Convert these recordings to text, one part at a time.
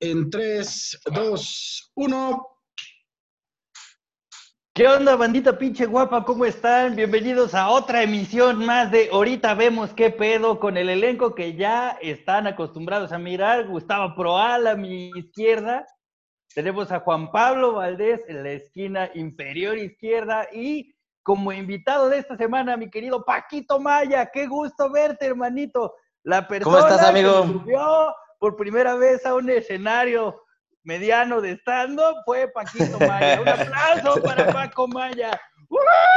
en 3, 2, 1. ¿Qué onda, bandita pinche guapa? ¿Cómo están? Bienvenidos a otra emisión más de Ahorita vemos qué pedo con el elenco que ya están acostumbrados a mirar. Gustavo Proal a mi izquierda. Tenemos a Juan Pablo Valdés en la esquina inferior izquierda y como invitado de esta semana, mi querido Paquito Maya. Qué gusto verte, hermanito. La persona ¿Cómo estás, amigo? que subió por primera vez a un escenario mediano de stand-up fue Paquito Maya. Un aplauso para Paco Maya.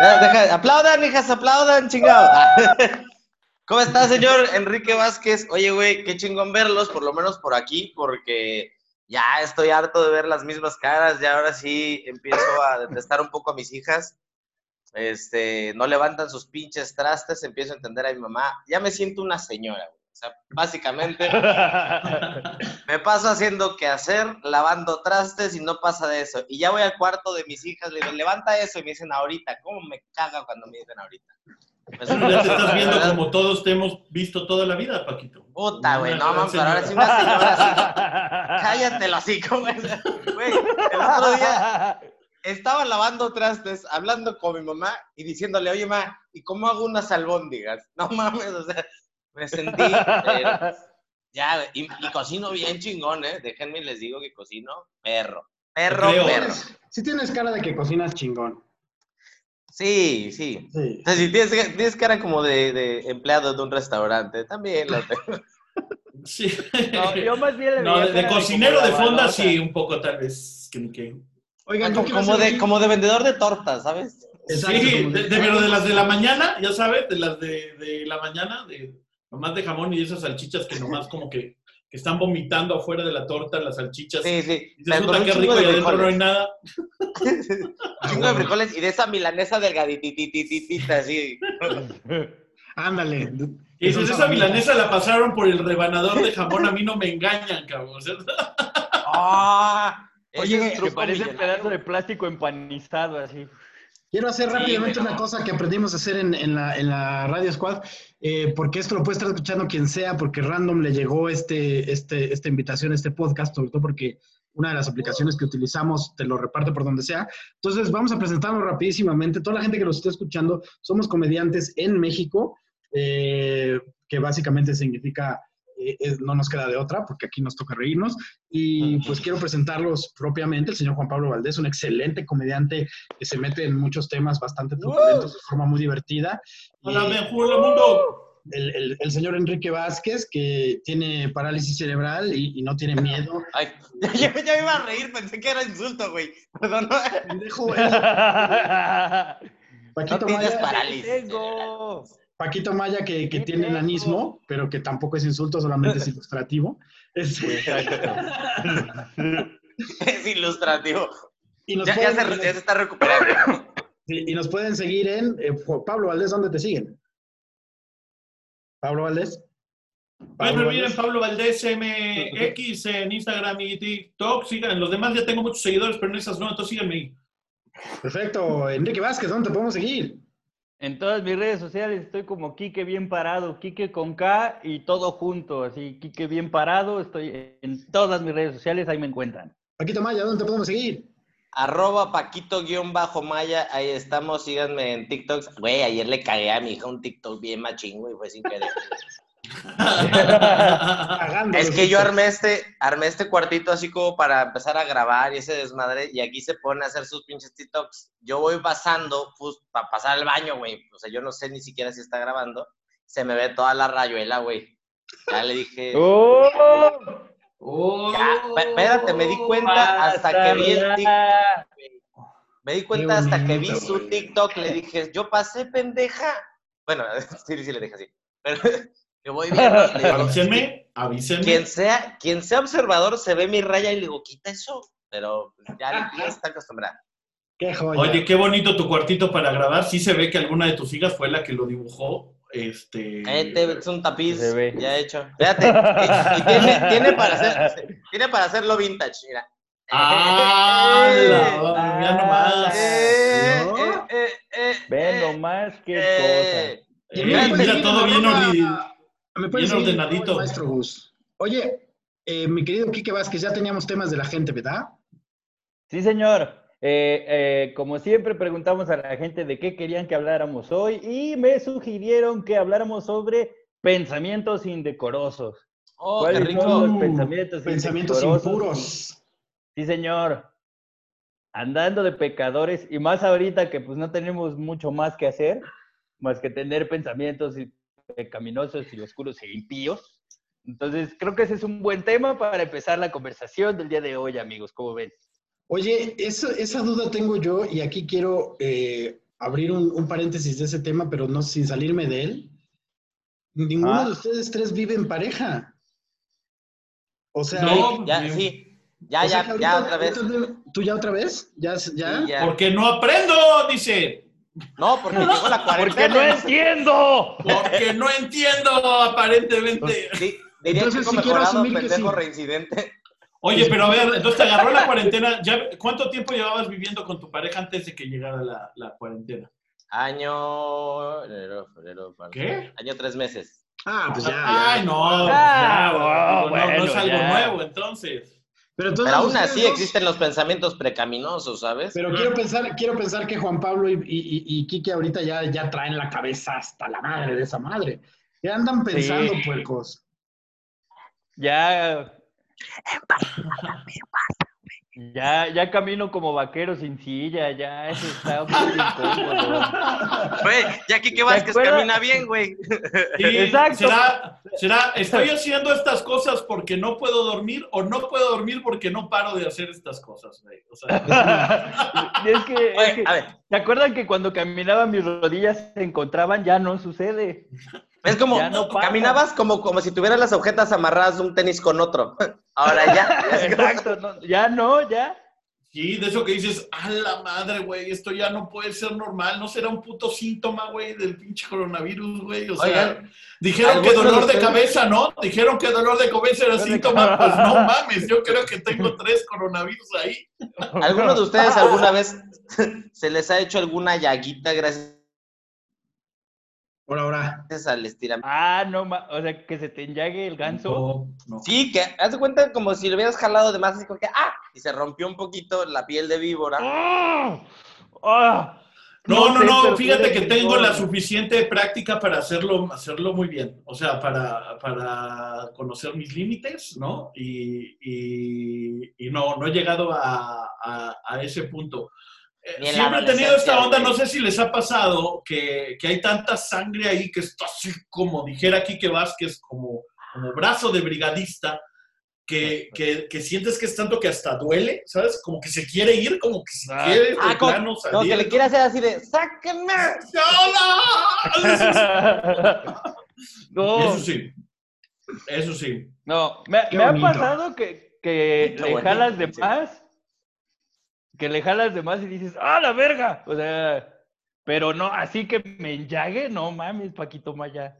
Deja- aplaudan, hijas, aplaudan, chingado. ¿Cómo está, señor Enrique Vázquez? Oye, güey, qué chingón verlos, por lo menos por aquí, porque ya estoy harto de ver las mismas caras, ya ahora sí empiezo a detestar un poco a mis hijas. Este, no levantan sus pinches trastes, empiezo a entender a mi mamá. Ya me siento una señora, güey. O sea, básicamente me paso haciendo que hacer, lavando trastes y no pasa de eso. Y ya voy al cuarto de mis hijas, le digo, levanta eso y me dicen ahorita. ¿Cómo me caga cuando me dicen ahorita? Pues, Ya te estás viendo ¿verdad? como todos te hemos visto toda la vida, Paquito. Puta, güey, no, mames, pero ahora sí una señora así. Cállate hocico, güey. Güey, el otro día estaba lavando trastes, hablando con mi mamá y diciéndole, oye, ma, ¿y cómo hago unas albóndigas? No mames, o sea, me sentí... eh, ya, y, y cocino bien chingón, ¿eh? Déjenme y les digo que cocino perro. Perro, creo. perro. Si tienes cara de que cocinas chingón. Sí, sí. Sí. O sea, si tienes, tienes cara como de, de empleado de un restaurante, también la tengo. Sí. No, yo más bien le No, de, de cocinero como de fonda sí, un poco tal vez. Que, que- Oigan, yo Como, de, como de vendedor de tortas, ¿sabes? Exacto, sí, de, de- pero de las de la mañana, ya sabes, de las de, de la mañana, de nomás de jamón y esas salchichas que nomás como que, que están vomitando afuera de la torta, las salchichas. Sí, sí. Y dices, puta, qué rico de y adentro no hay nada. Un chingo de frijoles y de esa milanesa delgadititititita, así. Ándale. Y dices, esa milanesa la pasaron por el rebanador de jamón, a mí no me engañan, cabrón. ¡Ah! Oye, Que parece un pedazo de plástico empanizado así. Quiero hacer Sí, rápidamente una cosa que aprendimos a hacer en, en la, en la Radio Squad, eh, porque esto lo puede estar escuchando quien sea, porque random le llegó este, este, esta invitación, este podcast, sobre todo porque una de las aplicaciones que utilizamos te lo reparte por donde sea. Entonces, vamos a presentarnos rapidísimamente. Toda la gente que nos esté escuchando, somos comediantes en México, eh, que básicamente significa eh, eh, no nos queda de otra, porque aquí nos toca reírnos. Y pues quiero presentarlos propiamente. El señor Juan Pablo Valdés, un excelente comediante que se mete en muchos temas bastante truculentos de forma muy divertida. Y hola, mejor el mundo. el, el- el señor Enrique Vázquez, que tiene parálisis cerebral y, y no tiene miedo. Ay, ya, ya me iba a reír, pensé que era insulto, güey. Perdón. Pendejo, eh. Paquito, No tienes Maya, parálisis. Tengo. Paquito Maya, que, tiene enanismo, pero que tampoco es insulto, solamente es ilustrativo. Es ilustrativo. y, nos Ya, ya se, ya se está recuperando. sí, y nos pueden seguir en eh, Pablo Valdés, ¿dónde te siguen? Pablo Valdés. Bueno, miren. Pablo Valdés MX en Instagram y TikTok. Sigan, en los demás ya tengo muchos seguidores, pero en esas no, entonces síganme ahí. Perfecto. Enrique Vázquez, ¿dónde te podemos seguir? En todas mis redes sociales estoy como Quique Bien Parado, Quique con K y todo junto, así, Quique Bien Parado, estoy en todas mis redes sociales, ahí me encuentran. Paquito Maya, ¿dónde te podemos seguir? Arroba Paquito-Maya, ahí estamos, síganme en TikTok. Güey, ayer le cagué a mi hija un TikTok bien machín, güey, fue sin querer. Es que yo armé este, armé este cuartito así como para empezar a grabar y ese desmadre, y aquí se pone a hacer sus pinches TikToks. Yo voy pasando, pues, para pasar al baño, güey. O sea, yo no sé ni siquiera si está grabando. Se me ve toda la rayuela, güey. Ya le dije. ¡Oh! Ya, pe- espérate, me di cuenta hasta que vi el TikTok. Me di cuenta hasta que vi su. TikTok, le dije, yo pasé pendeja. Bueno, sí, sí le dije así. Pero que voy viendo. le digo, avísenme, avísenme. quien sea, quien sea observador se ve mi raya y le digo, quita eso. Pero ya, ya está acostumbrada. Qué joya. Oye, qué bonito tu cuartito para grabar. Sí se ve que alguna de tus hijas fue la que lo dibujó. Este. Este es un tapiz Se ve. ya hecho. Fíjate, y, tiene, tiene para hacer, tiene para hacerlo vintage, mira. ¡Ah! la- mira nomás. Eh, ¿No? eh, eh, eh, Ve eh, nomás qué eh. Eh, pueden mira, seguir todo en bien Me bien en ordenadito. Maestro Gus. Oye, eh, mi querido Quique Vázquez, ya teníamos temas de la gente, ¿verdad? Sí, señor. Eh, eh, como siempre, preguntamos a la gente de qué querían que habláramos hoy y me sugirieron que habláramos sobre pensamientos indecorosos. Oh, qué ¿Cuáles rico. son los pensamientos, Pensamientos impuros. Sí, señor. Andando de pecadores y más ahorita que pues no tenemos mucho más que hacer, más que tener pensamientos y- pecaminosos y oscuros e impíos. Entonces, creo que ese es un buen tema para empezar la conversación del día de hoy, amigos. ¿Cómo ven? Oye, eso- esa duda tengo yo y aquí quiero eh, abrir un, un paréntesis de ese tema, pero no sin salirme de él. Ninguno Ah. de ustedes tres vive en pareja. O sea, No. Ya, bien. sí. Ya, o sea ya, que ya ahorita- otra vez. ahorita- ¿Tú ya otra vez? ¿Ya? ya? Sí, ya. Porque no aprendo, dice. No, porque llegó la Porque cuarentena. no entiendo. Porque no entiendo, aparentemente. Di- diría Entonces, chico sí quiero asumir que pendejo sí. reincidente. Oye, pero a ver, entonces te agarró la cuarentena. ¿Ya, ¿Cuánto tiempo llevabas viviendo con tu pareja antes de que llegara la, la cuarentena? Año. enero, febrero, marzo. ¿Qué? Año tres meses. Ah, pues ya. ya. Ay, no. Ah, ya, no, no, no bueno, es algo ya. nuevo, entonces. Pero, entonces Pero aún así dos- existen los pensamientos precaminosos, ¿sabes? Pero quiero pensar, quiero pensar que Juan Pablo y, y, y- ahorita ya, ya traen la cabeza hasta la madre de esa madre. Ya andan pensando, Sí. puercos. Ya. Ya, ya camino como vaquero sin silla, ya eso está muy incómodo. Güey, ya que camina bien, güey. Sí, Exacto. Será, será, estoy haciendo estas cosas porque no puedo dormir o no puedo dormir porque no paro de hacer estas cosas, güey. O sea, Y es que, es que- a ver, ¿te acuerdan que cuando caminaba mis rodillas se encontraban? Ya no sucede. es como, Ya no caminabas como, como si tuvieras las agujetas amarradas de un tenis con otro. Ahora ya. Exacto, no, ya no, ya. sí, de eso que dices, a la madre, güey, esto ya no puede ser normal, no será un puto síntoma, güey, del pinche coronavirus, güey. O sea, Oigan, dijeron que ¿alguno de dolor de cabeza, ¿no? Dijeron que dolor de cabeza era síntoma, pues no mames, yo creo que tengo tres coronavirus ahí. ¿Alguno de ustedes alguna vez se les ha hecho alguna llaguita gracias Por ahora. al estiramiento? Ah, no, ma- o sea, que se te enllague el ganso. No, no. Sí, que haz de cuenta como si lo hubieras jalado de más, así como que ¡ah! Y se rompió un poquito la piel de víbora. ¡Ah! ¡Ah! No, no, no, fíjate que tengo la suficiente práctica para hacerlo, hacerlo muy bien. O sea, para, para conocer mis límites, ¿no? Y, y- y no, no he llegado a, a- a ese punto. Eh, Siempre he tenido esta onda, güey. no sé si les ha pasado, que, que hay tanta sangre ahí que está así como dijera Quique Vázquez, como, como brazo de brigadista, que, que, que sientes que es tanto que hasta duele, ¿sabes? Como que se quiere ir, como que se Ah. quiere Ah, como, plano como que le salir. quiere hacer así de ¡sáquenme! ¡Hola! no, Eso sí. Eso sí. no, me, me ha bonito. pasado que, que le jalas de sí. Que le jalas de más y dices, ¡ah, la verga! O sea, pero no, así que me enllague, no mames, Paquito Maya.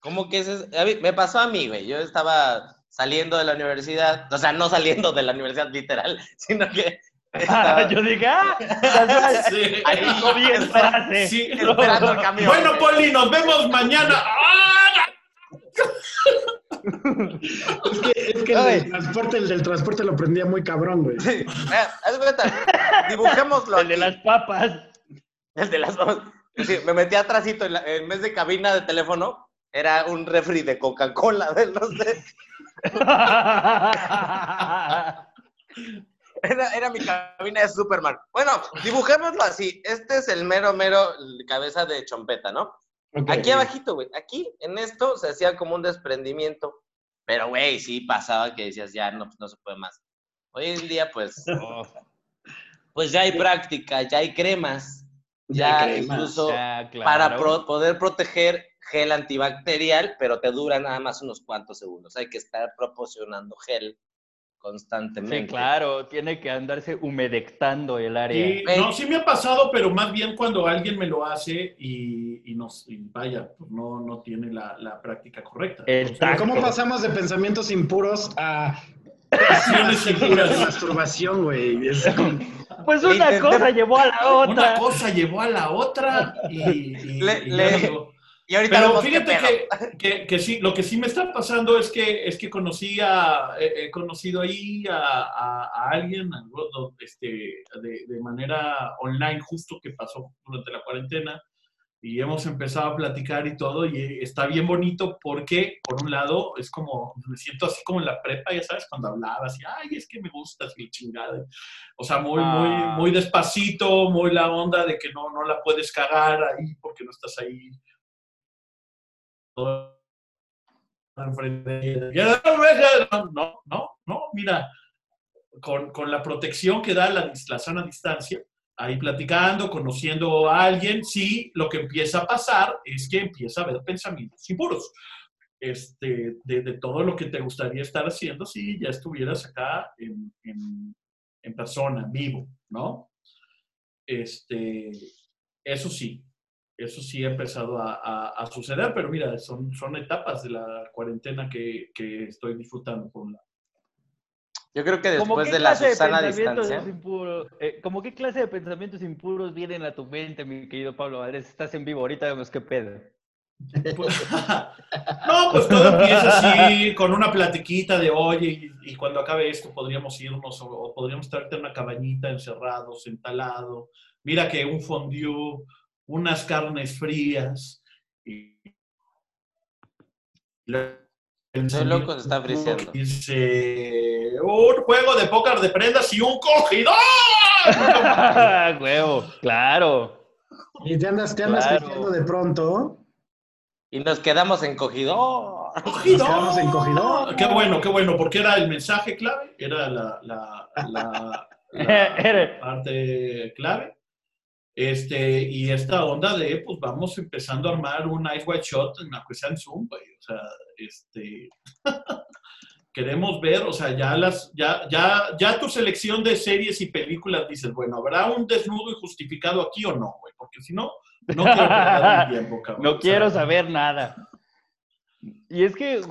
Como que ese- a mí- me pasó a mí, güey. Yo estaba saliendo de la universidad, o sea, no saliendo de la universidad literal, sino que estaba Yo dije, ¡ah! Sí. Ahí dijo bien frase. Sí. esperando el camión. Bueno, Poli, nos vemos mañana. Es que, es que el, del transporte, el del transporte lo prendía muy cabrón, güey. Sí. Haz cuenta, dibujémoslo. El de las papas. El de las dos. Sí, me metí atrásito en, la- en vez de cabina de teléfono, era un refri de Coca-Cola, ¿ves? no sé. Era, era mi cabina de Superman. Bueno, dibujémoslo así. Este es el mero, mero cabeza de chompeta, ¿no? Aquí abajito, güey. Aquí, en esto, se hacía como un desprendimiento. Pero, güey, sí pasaba que decías, ya no, no se puede más. Hoy en día, pues, pues ya hay práctica, ya hay cremas. Ya Ya, hay cremas. incluso Ya, claro. para pro- poder proteger gel antibacterial, pero te dura nada más unos cuantos segundos. Hay que estar proporcionando gel constantemente. Sí, claro, tiene que andarse humedectando el área. Sí, no, sí me ha pasado, pero más bien cuando alguien me lo hace y, y nos, y vaya, pues no, no tiene la, la práctica correcta. ¿cómo pasamos de pensamientos impuros a Pasiones de masturbación, güey? Es Pues una Intenté- cosa llevó a la Una otra. cosa llevó a la otra y, y- Le- y ya le- no digo, Y ahorita Pero fíjate que, que, que sí, lo que sí me está pasando es que, es que conocí a, he, he conocido ahí a, a- a alguien a- este, de, de manera online justo que pasó durante la cuarentena y hemos empezado a platicar y todo y está bien bonito porque por un lado es como, me siento así como en la prepa, ya sabes, cuando hablabas y, ay, es que me gusta así chingada. O sea, muy, Ah. muy, muy despacito, muy la onda de que no, no la puedes cagar ahí porque no estás ahí No, no, no, mira, con, con la protección que da la, la sana distancia, ahí platicando, conociendo a alguien, sí, lo que empieza a pasar es que empieza a haber pensamientos impuros. Este, de, de todo lo que te gustaría estar haciendo si ya estuvieras acá en, en, en persona, vivo, ¿no? Este, eso sí, eso sí ha empezado a, a- a suceder, pero mira, son, son etapas de la cuarentena que, que estoy disfrutando por un lado. Yo creo que ¿Cómo después de la de Susana pensamientos distancia. impuros, eh, ¿Cómo qué clase de pensamientos impuros vienen a tu mente, mi querido Pablo Valdés? Estás en vivo, ahorita vemos qué pedo. Pues- no, pues todo empieza así, con una platiquita de, oye, y, y cuando acabe esto podríamos irnos o, o podríamos traerte una cabañita encerrados, entalado. Mira que un fondue, unas carnes frías. Y, Soy loco, se está friseando. Dice, un juego de póker de prendas y un cogidor. Huevo, claro. Y te andas, te andas Claro. creciendo de pronto. Y nos quedamos encogidos. ¡Cogidor! Nos quedamos en cogidor. Qué bueno, qué bueno, porque era el mensaje clave, era la, la, la- Era- la parte clave. Este, y esta onda de, pues vamos empezando a armar un Ice White Shot en la en Zoom, güey. O sea, este. queremos ver, o sea, ya las, ya, ya, ya tu selección de series y películas dices, bueno, ¿habrá un desnudo injustificado aquí o no, güey? Porque si no, no quiero perder mi tiempo, cabrón. No quiero saber nada. Y es que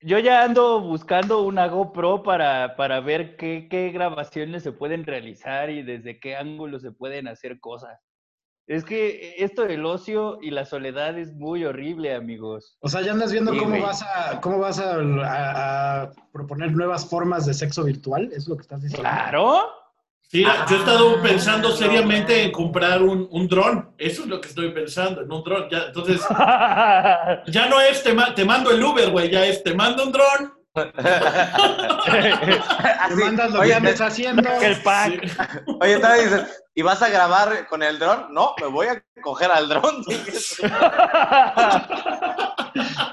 yo ya ando buscando una GoPro para, para ver qué, qué grabaciones se pueden realizar y desde qué ángulo se pueden hacer cosas. Es que esto del ocio y la soledad es muy horrible, amigos. O sea, ya andas viendo Sí, cómo güey. vas a, cómo vas a, a- a proponer nuevas formas de sexo virtual. ¿Es lo que estás diciendo? Claro. Sí, yo he estado pensando no, seriamente no. en comprar un, un dron. Eso es lo que estoy pensando, en un dron. Ya, entonces, ya no es te, ma- te mando el Uber, güey, ya es te mando un dron. Así, mandas lo oye, que andas haciendo. el pack. Sí. oye, todavía dices, ¿y vas a grabar con el dron? No, me voy a coger al dron.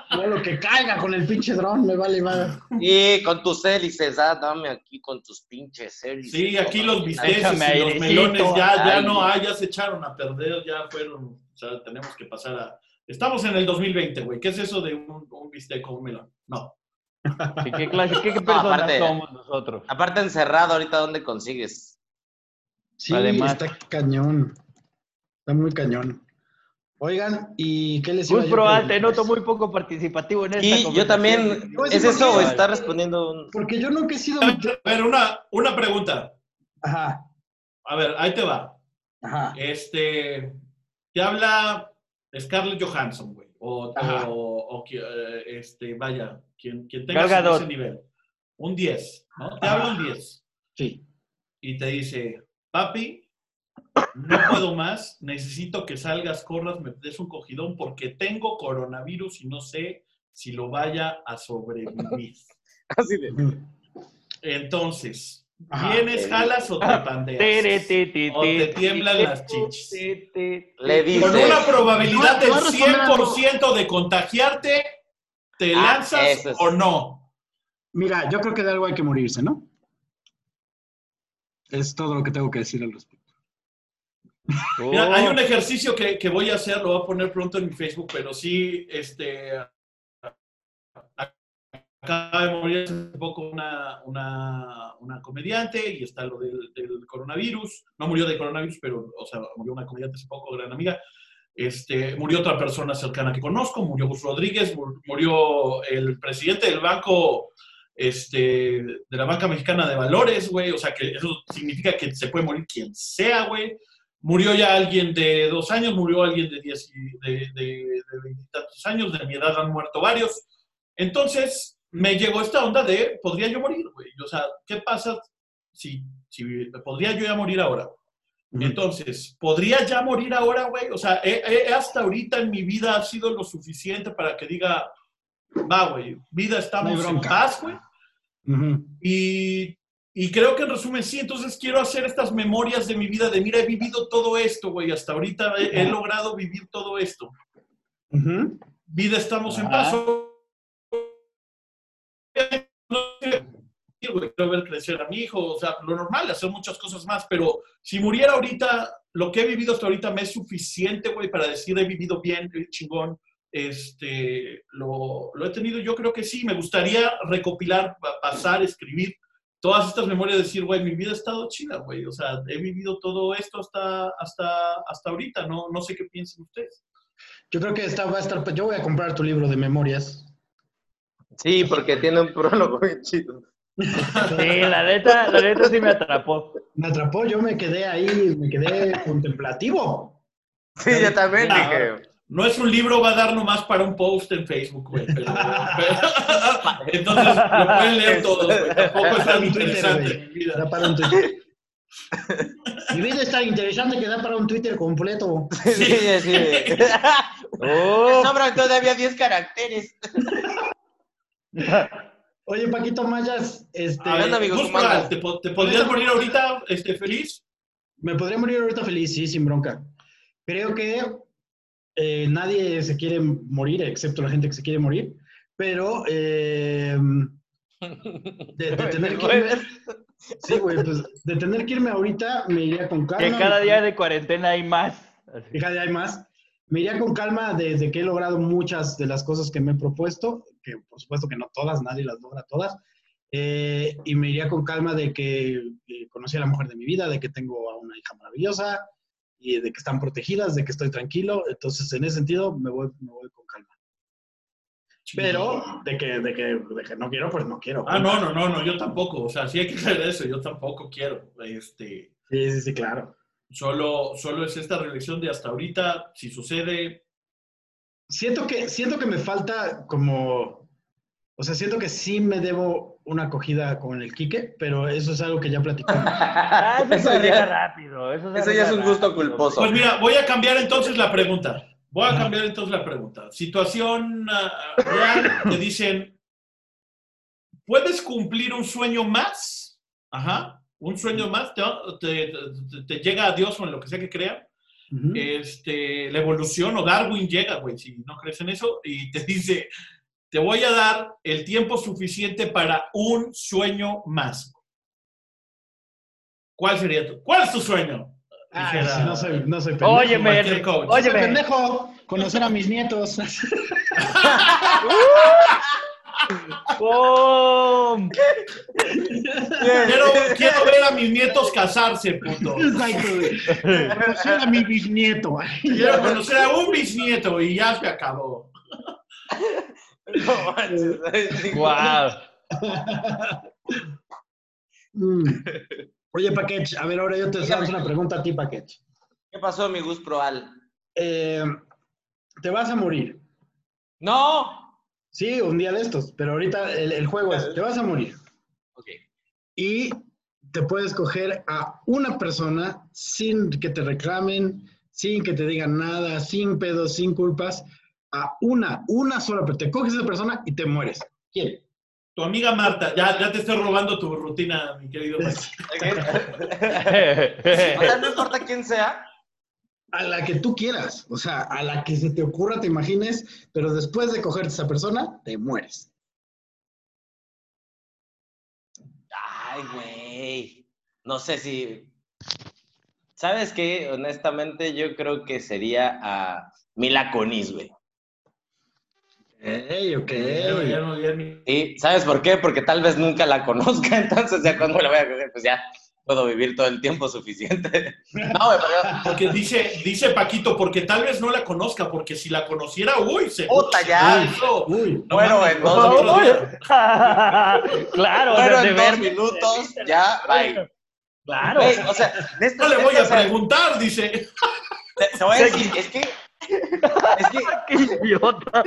Todo lo que caiga con el pinche dron, me vale madre. y con tus hélices, ah, dame aquí con tus pinches hélices. Sí, aquí los bisteces y los melones ya, ya ay. no hay, ya se echaron a perder, ya fueron. O sea, tenemos que pasar a. Estamos en el 2020, güey. ¿Qué es eso de un, un bistec con un melón? No. ¿Qué, qué clase, qué, qué personas aparte- somos nosotros? Aparte encerrado, ahorita, ¿dónde consigues? Sí, Además. está cañón. Está muy cañón. Oigan, ¿y qué les iba Gus yo a Proal, te preguntar? noto muy poco participativo en esta Y yo también, ¿es eso o está respondiendo un... Porque yo nunca he sido... A ver, a ver, una, una pregunta. Ajá, A ver, ahí te va. ajá. Este. Te habla Scarlett Johansson, güey. O, o, o eh, este, vaya, quien, quien tenga ese nivel. Un 10, ¿no? Te habla un 10. Sí. y te dice, papi, no puedo más, necesito que salgas, corras, me des un cogidón porque tengo coronavirus y no sé si lo vaya a sobrevivir. Así de... Entonces. ¿vienes, jalas o te pandeas? O te tiemblan las chichis. Le Con una probabilidad del voy a responder algo. 100% de contagiarte, ¿te Ah, lanzas es. o no? Mira, yo creo que de algo hay que morirse, ¿no? Es todo lo que tengo que decir al respecto. Mira, hay un ejercicio que, que voy a hacer, lo voy a poner pronto en mi Facebook, pero sí, este, acaba de morir hace poco una, una, una comediante y está lo del, del coronavirus. No murió de coronavirus, pero, o sea, murió una comediante hace poco, gran amiga. Este, murió otra persona cercana que conozco, murió Gus Rodríguez, mu- murió el presidente del banco, este, de la banca mexicana de valores, güey. O sea, que eso significa que se puede morir quien sea, güey. murió ya alguien de dos años, murió alguien de diez de veintitantos años, de mi edad han muerto varios. Entonces me llegó esta onda de, ¿podría yo morir, güey? O sea, ¿qué pasa si, si podría yo ya morir ahora? Entonces, ¿podría ya morir ahora, güey? O sea, he- he- hasta ahorita en mi vida ha sido lo suficiente para que diga, va, güey, vida estamos en paz, güey. Y, y creo que en resumen, sí, entonces quiero hacer estas memorias de mi vida, de mira, he vivido todo esto, güey, hasta ahorita he, he logrado vivir todo esto. Vida, estamos en paz. Güey, Quiero ver crecer a mi hijo, o sea, lo normal, hacer muchas cosas más, pero si muriera ahorita, lo que he vivido hasta ahorita me es suficiente, güey, para decir he vivido bien, chingón, este, lo, lo he tenido, yo creo que sí, me gustaría recopilar, pa- pasar, escribir todas estas memorias, decir, güey, mi vida ha estado chida, güey, o sea, he vivido todo esto hasta, hasta, hasta ahorita, no, no sé qué piensan ustedes. Yo creo que esta va a estar. Yo voy a comprar tu libro de memorias. Sí, porque tiene un prólogo bien chido. Sí, la neta, la neta sí me atrapó. Me atrapó, yo me quedé ahí, me quedé contemplativo. Sí, yo también dije. No es un libro, va a dar nomás para un post en Facebook, güey. pero- pero- entonces lo pueden leer todos, güey. Tampoco es tan interesante mi vida. Da para un Twitter. Mi vida es tan interesante que da para un Twitter completo. Sí, sí, sí. Oh. Sobran todavía 10 caracteres. Oye, Paquito Mayas, este, ¿te, po- te podrías morir ahorita este, feliz? me podría morir ahorita feliz, sí, sin bronca. Creo que eh, nadie se quiere morir, excepto la gente que se quiere morir, pero eh, de, de tener que irme, sí, güey, pues de tener que irme ahorita me iría con calma. Que cada día de cuarentena hay más. Y cada día hay más. Me iría con calma desde que he logrado muchas de las cosas que me he propuesto, que por supuesto que no todas, nadie las logra todas. eh, y me iría con calma de que, que conocí a la mujer de mi vida, de que tengo a una hija maravillosa y de que están protegidas, de que estoy tranquilo. Entonces, en ese sentido, me voy, me voy con calma. Pero de que, de, que, de que no quiero, pues no quiero. Ah, no, no, no, no, yo tampoco. O sea, sí hay que hacer eso, yo tampoco quiero. Este, Sí, sí, sí, claro. Solo, solo es esta reflexión de hasta ahorita, si sucede, Siento que, siento que me falta como, o sea, siento que sí me debo una acogida con el Quique, pero eso es algo que ya platicamos. Ah, eso, Eso ya- rápido. Eso, ya es un gusto rápido. culposo. Pues mira, voy a cambiar entonces la pregunta. Voy a cambiar entonces la pregunta. Situación ah, real, te dicen, ¿puedes cumplir un sueño más? Ajá, un sueño más, te, te- te- te llega a Dios o en lo que sea que crea. Ujú. Este, la evolución o Darwin llega, güey, si no crees en eso, y te dice, te voy a dar el tiempo suficiente para un sueño más. ¿Cuál sería tu? ¿Cuál es tu sueño? Ay, Dijera- no soy, no soy pendejo. Óyeme, óyeme. pendejo. Conocer a mis nietos. ¡Pum! Quiero, quiero ver a mis nietos casarse, puto. Exacto, güey. Conocer a mi bisnieto. Quiero conocer a un bisnieto y ya se acabó. No manches. ¡Guau! Mm. Oye, Paquech, a ver, ahora yo te hago una pregunta a ti, Paquech. ¿Qué pasó, mi Gus Proal? Eh, te vas a morir. No. Sí, un día de estos, pero ahorita el, el juego es, te vas a morir. Ok. Y te puedes coger a una persona sin que te reclamen, sin que te digan nada, sin pedos, sin culpas, a una, una sola, pero te coges a esa persona y te mueres. ¿Quién? Tu amiga Marta, ya, ya te estoy robando tu rutina, mi querido. O sea, no importa quién sea. A la que tú quieras, o sea, a la que se te ocurra, te imagines, pero después de cogerte a esa persona, te mueres. Ay, güey. No sé si. ¿Sabes qué? Honestamente, yo creo que sería a Mila Kunis, güey. Ey, ok. Ya, ya no- ya ni- ¿Y sabes por qué? Porque tal vez nunca la conozca, entonces ya cuando la voy a coger, pues ya puedo vivir todo el tiempo suficiente. No, güey, pero Porque dice, dice Paquito, porque tal vez no la conozca, porque si la conociera, uy, se. Puta, ya. Eso. Uy, No Bueno, en dos minutos. claro, Bueno, en dos minutos, ya, bye. Claro. O sea, No le voy a o sea, preguntar, dice. Te voy a decir, es que. Es que. ¡Qué idiota!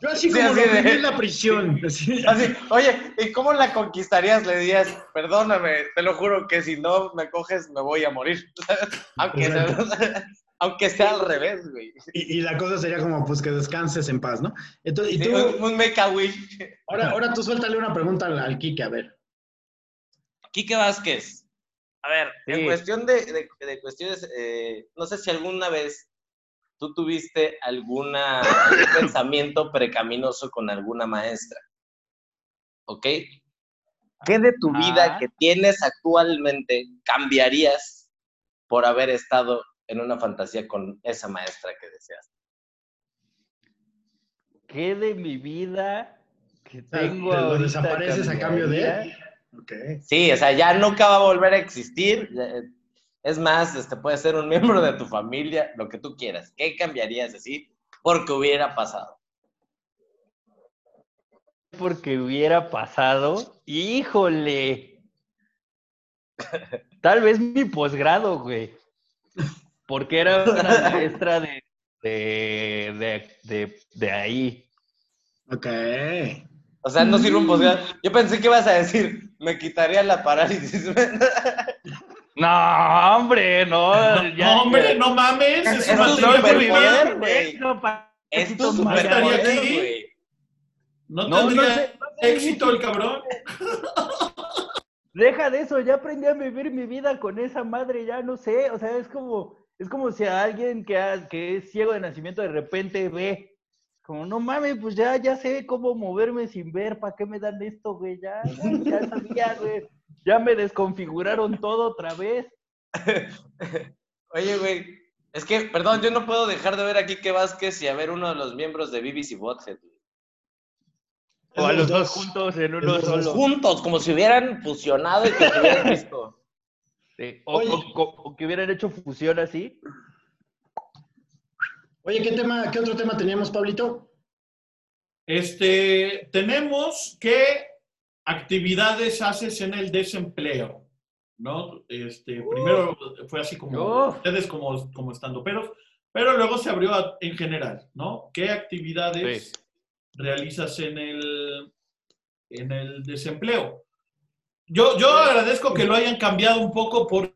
Yo así Sí, como así lo de- viví en la prisión. así. Así, oye, ¿y cómo la conquistarías? Le dirías, perdóname, te lo juro que si no me coges me voy a morir. aunque, aunque sea al revés, güey. Y, y la cosa sería como, pues que descanses en paz, ¿no? Entonces, y Sí, tú, un, un make a wish. ahora, ahora tú suéltale una pregunta al, al Kike, a ver. Quique Vázquez. A ver, en Sí. cuestión de, de- de cuestiones, eh, no sé si alguna vez tú tuviste alguna, algún pensamiento precaminoso con alguna maestra. ¿Ok? ¿Qué de tu vida Ah. que tienes actualmente cambiarías por haber estado en una fantasía con esa maestra que deseas? ¿Qué de mi vida que sea, tengo ¿te lo ahorita desapareces a cambio de? cambiaría? Ok. Sí, o sea, ya nunca va a volver a existir. Es más, este puede ser un miembro de tu familia, lo que tú quieras. ¿Qué cambiarías así? Porque hubiera pasado. Porque hubiera pasado. ¡Híjole! Tal vez mi posgrado, güey. Porque era una maestra de, de, de, de, de ahí. Ok. O sea, no sirve un posgrado. Yo pensé que ibas a decir, me quitaría la parálisis. No, hombre, no. ya- no, hombre, no mames. Es- Es, materia superpoder, güey. No, pa- es tu Paquitos superpoder, Mayores, aquí. güey. No, No, no tendría sé, no sé, éxito el cabrón. Deja de eso, ya aprendí a vivir mi vida con esa madre, ya no sé, o sea, es como, es como si a alguien que, ha- que es ciego de nacimiento de repente ve, como, no mames, pues ya, ya sé cómo moverme sin ver, ¿para qué me dan esto, güey? Ya, ya, ya sabía, güey, ya me desconfiguraron todo otra vez. Oye, güey, es que, perdón, yo no puedo dejar de ver aquí que Vázquez y a ver uno de los miembros de BBC Bothead. güey. O a Los los dos juntos en uno Los solo. Juntos, como si hubieran fusionado y que se hubieran visto. Sí, O, Oye. o- o- o que hubieran hecho fusión así. Oye, ¿qué tema, qué otro tema teníamos, Pablito? Este, tenemos qué actividades haces en el desempleo, ¿no? Este, primero fue así como ustedes como, como estando peros, pero luego se abrió a- en general, ¿no? ¿Qué actividades realizas en el, en el desempleo? Yo, yo agradezco que lo hayan cambiado un poco porque,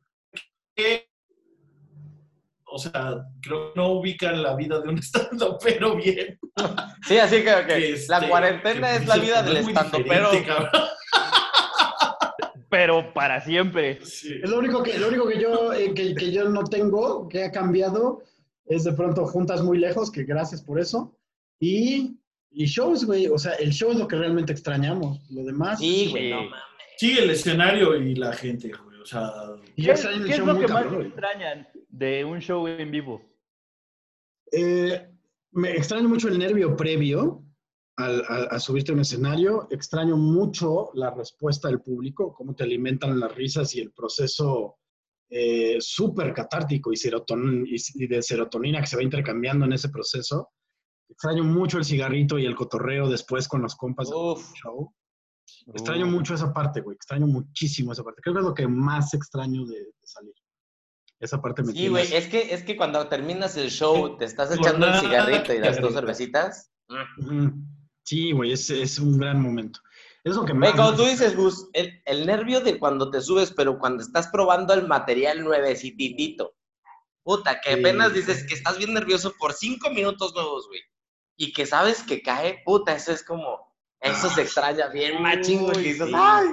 o sea, creo que no ubican la vida de un estando pero bien. Sí, así que, Este, la cuarentena que es la dice, vida "No del estando, pero diferente, cabrón". Pero para siempre. Sí. Es lo único que, lo único que yo, eh, que, que yo no tengo, que ha cambiado, es de pronto juntas muy lejos, que gracias por eso. Y, y shows, güey. O sea, el show es lo que realmente extrañamos. Lo demás. sí, güey, Sí. no mames. Sí, el escenario y la gente, güey. O sea, Y ¿Qué, es show lo que más extrañan de un show en vivo? Eh, me extraño mucho el nervio previo al, a subirte a un escenario. Extraño mucho la respuesta del público, cómo te alimentan las risas y el proceso eh, súper catártico y, seroton- y, y de serotonina que se va intercambiando en ese proceso. Extraño mucho el cigarrito y el cotorreo después con los compas del Uf. Extraño Uh, mucho esa parte, güey. Extraño muchísimo esa parte. Creo que es lo que más extraño de, de salir. Esa parte me Sí, güey, es que, es que cuando terminas el show, te estás echando el cigarrito y las dos cervecitas. Sí, güey, es, es un gran momento. Es lo que más... cuando tú dices, Gus, el, el nervio de cuando te subes, pero cuando estás probando el material nuevecititito. Puta, que Sí. apenas dices que estás bien nervioso por cinco minutos nuevos, güey. Y que sabes que cae, puta, eso es como, eso se extraña bien machín, güey. que dices, sí. "Ay".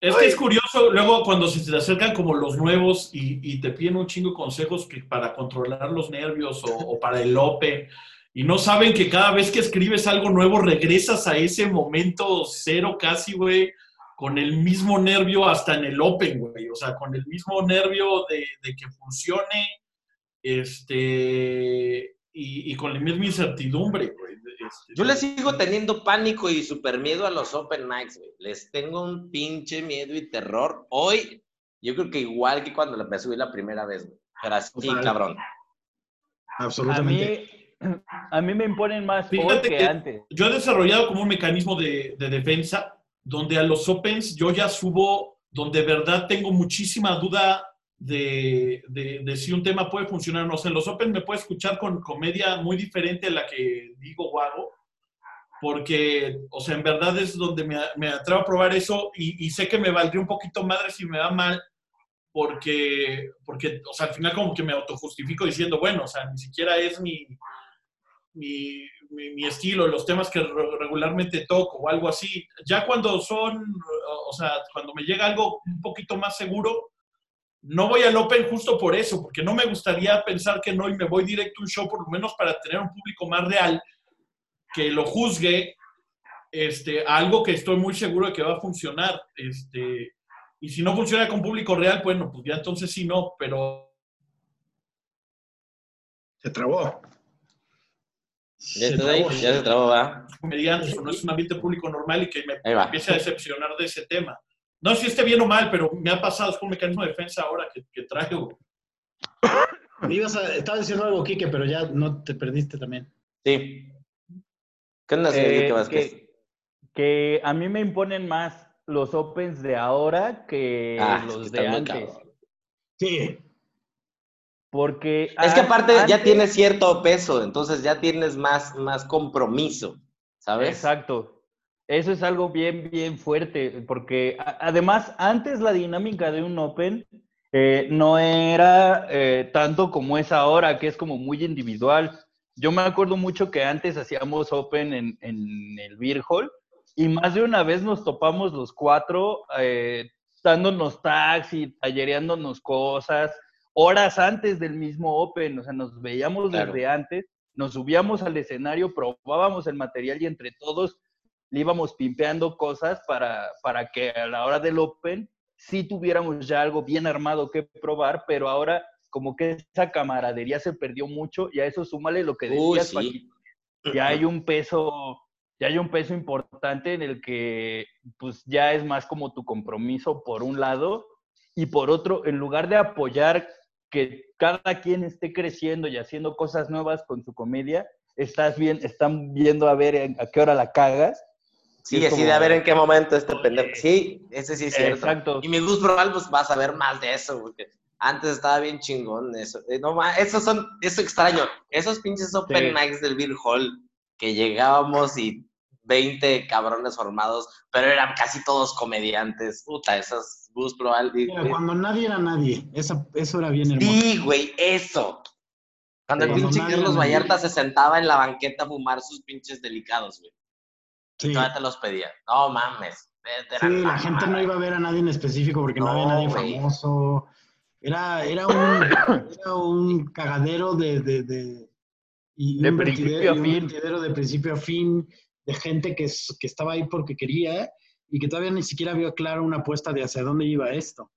es que es curioso luego cuando se te acercan como los nuevos y, y te piden un chingo de consejos que para controlar los nervios o, o para el open y no saben que cada vez que escribes algo nuevo regresas a ese momento cero casi, güey, con el mismo nervio hasta en el open, güey. O sea, con el mismo nervio de, de que funcione, este, y, y con la misma incertidumbre, güey. Este, Yo le sigo teniendo pánico y super miedo a los open mics, güey. Les tengo un pinche miedo y terror. Hoy, yo creo que igual que cuando me subí la primera vez, güey. Pero así, Total. cabrón. A Absolutamente. mí, a mí me imponen más hoy que que- antes. yo he desarrollado como un mecanismo de, de defensa donde a los Opens yo ya subo donde de verdad tengo muchísima duda de, de, de, si un tema puede funcionar. No sé, en los Open me puede escuchar con comedia muy diferente a la que digo o hago, porque, o sea, en verdad es donde me, me atrevo a probar eso y, y, sé que me valdría un poquito madre si me va mal, porque, porque, o sea, al final como que me autojustifico diciendo, bueno, o sea, ni siquiera es mi, mi, mi, mi estilo, los temas que regularmente toco o algo así. Ya cuando son, o sea, cuando me llega algo un poquito más seguro, no voy al Open justo por eso, porque no me gustaría pensar que no y me voy directo a un show, por lo menos para tener un público más real, que lo juzgue este, algo que estoy muy seguro de que va a funcionar. Este, y si no funciona con público real, bueno, pues ya entonces sí no, pero... Se trabó. Ya, se trabó, ya se trabó. Comediantes, no es un ambiente público normal y que me empiece a decepcionar de ese tema. No sé si esté bien o mal, pero me ha pasado, es un mecanismo de defensa ahora que, que traigo. Ibas a, estaba diciendo algo, Quique, pero ya no te perdiste también. Sí. ¿Qué onda, Eh, que, que a mí me imponen más los Opens de ahora que Ah, es que los de antes. Sí. Porque Es que aparte ya tienes cierto peso, entonces ya tienes más, más compromiso, ¿sabes? Exacto. Eso es algo bien, bien fuerte, porque además antes la dinámica de un Open eh, no era eh, tanto como es ahora, que es como muy individual. Yo me acuerdo mucho que antes hacíamos Open en, en el Beer Hall y más de una vez nos topamos los cuatro eh, dándonos tags y tallereándonos cosas horas antes del mismo Open, o sea, nos veíamos Claro. desde antes, nos subíamos al escenario, probábamos el material y entre todos le íbamos pimpeando cosas para, para que a la hora del Open sí tuviéramos ya algo bien armado que probar, pero ahora como que esa camaradería se perdió mucho y a eso súmale lo que decías, sí. Paquito, ya hay un peso, ya hay un peso importante en el que pues ya es más como tu compromiso por un lado y por otro, en lugar de apoyar que cada quien esté creciendo y haciendo cosas nuevas con su comedia, estás bien, están viendo a ver a qué hora la cagas. Sí, es así como- de a ver en qué momento este pendejo. Sí, ese sí es cierto. Exacto. Y mi Gus Probal, pues vas a ver más de eso, porque antes estaba bien chingón eso. Eh, No, esos son, eso extraño. Esos pinches open Sí. mics del Beer Hall que llegábamos y 20 cabrones formados, pero eran casi todos comediantes. Puta, esos Gus Probal. y- Mira, cuando nadie era nadie, esa, eso era bien hermoso. Sí, güey, eso. Cuando el pinche Carlos. Vallarta se sentaba en la banqueta a fumar sus pinches delicados, güey. Sí, Y todavía te los pedía. No mames. vete a Sí, la gente no iba a ver a nadie en específico porque no, No, había nadie güey. famoso. Era, era, un, era un cagadero de, de, de, y De un principio a un fin. vertidero de principio a fin, de gente que, es- que estaba ahí porque quería y que todavía ni siquiera vio claro una apuesta de hacia dónde iba esto.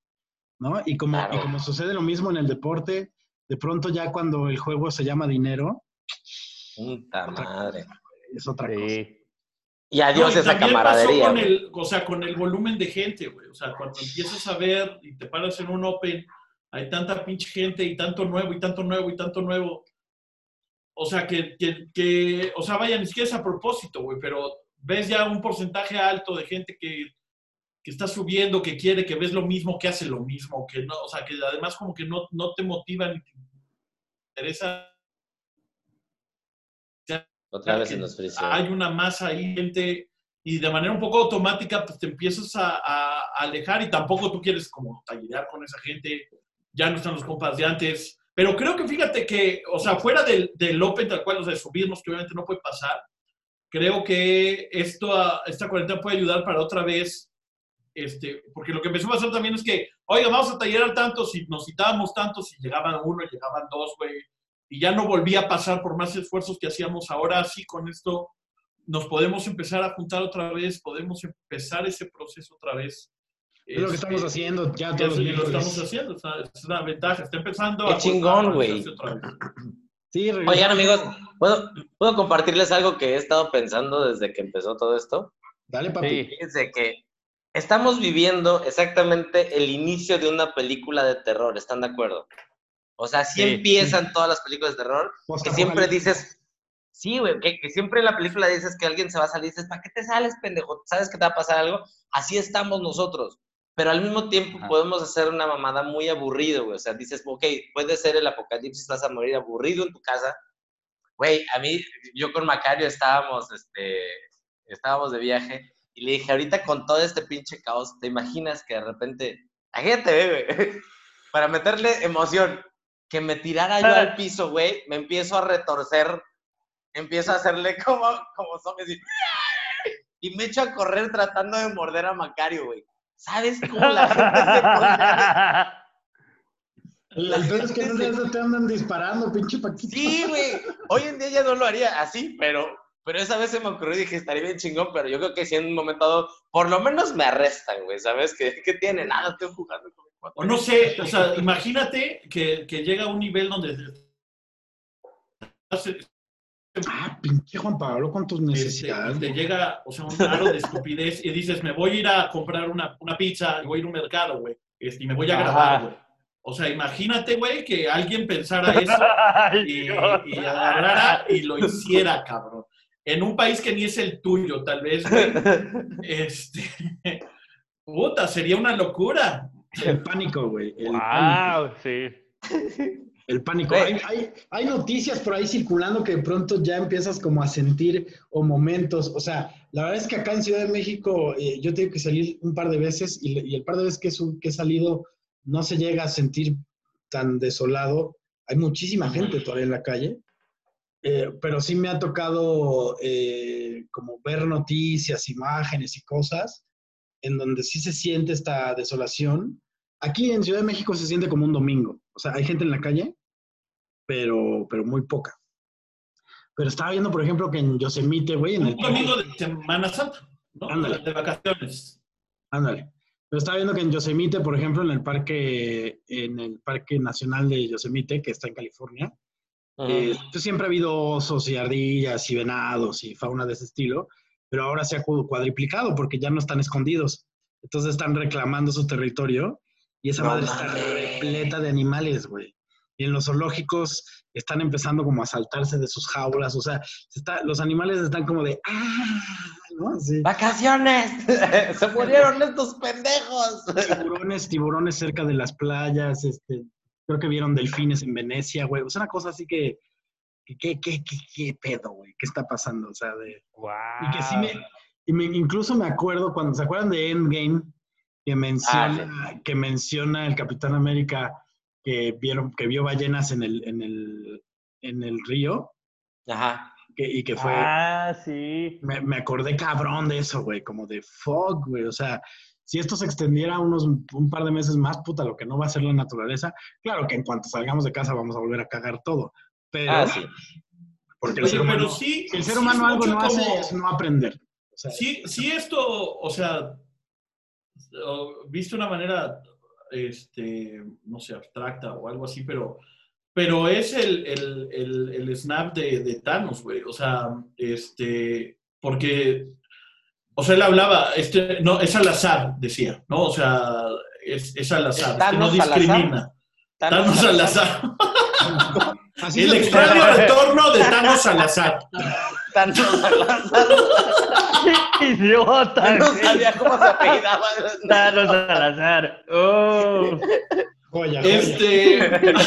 ¿no? Y como, Claro. y como sucede lo mismo en el deporte, de pronto ya cuando el juego se llama dinero, Puta madre. es otra cosa. Y adiós No, y esa también camaradería. pasó con el, o sea, con el volumen de gente, güey. O sea, cuando empiezas a ver y te paras en un Open, hay tanta pinche gente y tanto nuevo y tanto nuevo y tanto nuevo. O sea, que, que, que- o sea, vaya, ni siquiera es a propósito, güey, pero ves ya un porcentaje alto de gente que, que está subiendo, que quiere, que ves lo mismo, que hace lo mismo, que no, o sea, que además como que no, no te motiva ni te interesa Otra vez se nos frició. hay una masa ahí, gente, y de manera un poco automática, pues te empiezas a, a- a alejar y tampoco tú quieres como tallerear con esa gente, ya no están los compas de antes. Pero creo que fíjate que, o sea, fuera del, del Open tal cual, o sea, de subirnos, que obviamente no puede pasar, creo que esto, a- esta cuarentena puede ayudar para otra vez, este, porque lo que empezó a pasar también es que, oiga, vamos a tallerar tantos y nos citábamos tantos y llegaban uno, llegaban dos, güey, y ya no volvía a pasar por más esfuerzos que hacíamos ahora, sí, con esto nos podemos empezar a juntar otra vez, podemos empezar ese proceso otra vez. Es lo que Este, estamos haciendo ya todos los lo estamos haciendo, o sea, es una ventaja, está empezando Qué a chingón, güey. Sí, Oigan, amigos, ¿puedo, ¿puedo compartirles algo que he estado pensando desde que empezó todo esto? Dale, papi. Sí. Fíjense que estamos viviendo exactamente el inicio de una película de terror, ¿están de acuerdo? O sea, si Sí, empiezan todas las películas de terror, que siempre dices, sí, güey, que, que siempre en la película dices que alguien se va a salir dices, ¿para qué te sales, pendejo? ¿Sabes que te va a pasar algo? Así estamos nosotros. pero al mismo tiempo Ajá. podemos hacer una mamada muy aburrido, güey. O sea, dices, ok, puede ser el apocalipsis, vas a morir aburrido en tu casa. Güey, a mí, yo con Macario estábamos, este, estábamos de viaje y le dije, ahorita con todo este pinche caos, ¿te imaginas que de repente, gente, güey, para meterle emoción, que me tirara yo al piso, güey, me empiezo a retorcer, empiezo a hacerle como, como zombies y, y me echo a correr tratando de morder a Macario, güey. ¿Sabes cómo la gente se pondría? El el peor es que no se te andan disparando, pinche Paquito. Sí, güey. Hoy en día ya no lo haría así, pero, pero esa vez se me ocurrió y dije, estaría bien chingón, pero yo creo que si en un momento dado, por lo menos me arrestan, güey, ¿sabes? ¿Qué, qué tiene? Nada, estoy jugando con. O no sé, o sea, imagínate que, que llega a un nivel donde Ah, pinche Juan Pablo con tus este, necesidades. te llega, o sea, un aro de estupidez y dices, me voy a ir a comprar una, una pizza, y voy a ir a un mercado, güey, este, y me voy a grabar, güey. O sea, imagínate, güey, que alguien pensara eso y, y agarrara y lo hiciera, cabrón. En un país que ni es el tuyo, tal vez, güey. Este, puta, sería una locura. El pánico, güey. Wow, sí. El pánico. Hay, hay, hay noticias por ahí circulando que de pronto ya empiezas como a sentir o momentos. O sea, la verdad es que acá en Ciudad de México eh, yo tengo que salir un par de veces y, el par de veces que, su- que he salido no se llega a sentir tan desolado. Hay muchísima gente todavía en la calle. Eh, pero sí me ha tocado eh, como ver noticias, imágenes y cosas en donde sí se siente esta desolación. Aquí en Ciudad de México se siente como un domingo. O sea, hay gente en la calle, pero, pero muy poca. Pero estaba viendo, por ejemplo, que en Yosemite, güey, en el Un domingo de Semana Santa, ¿no? Ándale. De vacaciones. Ándale. Pero estaba viendo que en Yosemite, por ejemplo, en el parque, en el Parque Nacional de Yosemite, que está en California, eh, pues siempre ha habido osos y ardillas y venados y fauna de ese estilo, pero ahora se ha cu- cuadriplicado porque ya no están escondidos. Entonces están reclamando su territorio y esa No madre está repleta de animales, güey. Y en los zoológicos están empezando como a saltarse de sus jaulas, o sea, se está- los animales están como de ¡ah! ¿no? Así. ¡Vacaciones! ¡Se murieron estos pendejos! tiburones, tiburones cerca de las playas, este, creo que vieron delfines en Venecia, güey. O sea, una cosa así que, que, que, que- qué pedo, güey, ¿qué está pasando? O sea, de... Wow. Y que sí me, y me- incluso me acuerdo cuando, ¿se acuerdan de Endgame? Que menciona, Ah, que menciona el Capitán América que vieron, que vio ballenas en el, en el, en el río, Ajá. que, y que fue, Ah, sí. me, me acordé cabrón de eso, güey, como de fuck, güey. O sea, si esto se extendiera unos un par de meses más, puta, lo que no va a ser la naturaleza. Claro que en cuanto salgamos de casa vamos a volver a cagar todo. Pero, Ah, sí. porque el Oye, ser humano, pero sí. si el ser sí humano es algo no hace como- es no aprender. O sea, Sí, sí esto, o sea, visto una manera, este, no sé, abstracta o algo así, pero, pero es el, el, el, el snap de, de Thanos, güey. O sea, este, porque, o sea, él hablaba, este, no, es al azar, decía, ¿no? O sea, es, es al azar, es que no ¿Thanos al azar? discrimina. Thanos al azar. así El extraño retorno de Thanos al azar. Thanos al azar. Idiota. No sabía cómo se apellidaba. Thanos Salazar. Oh. joya, joya. Este.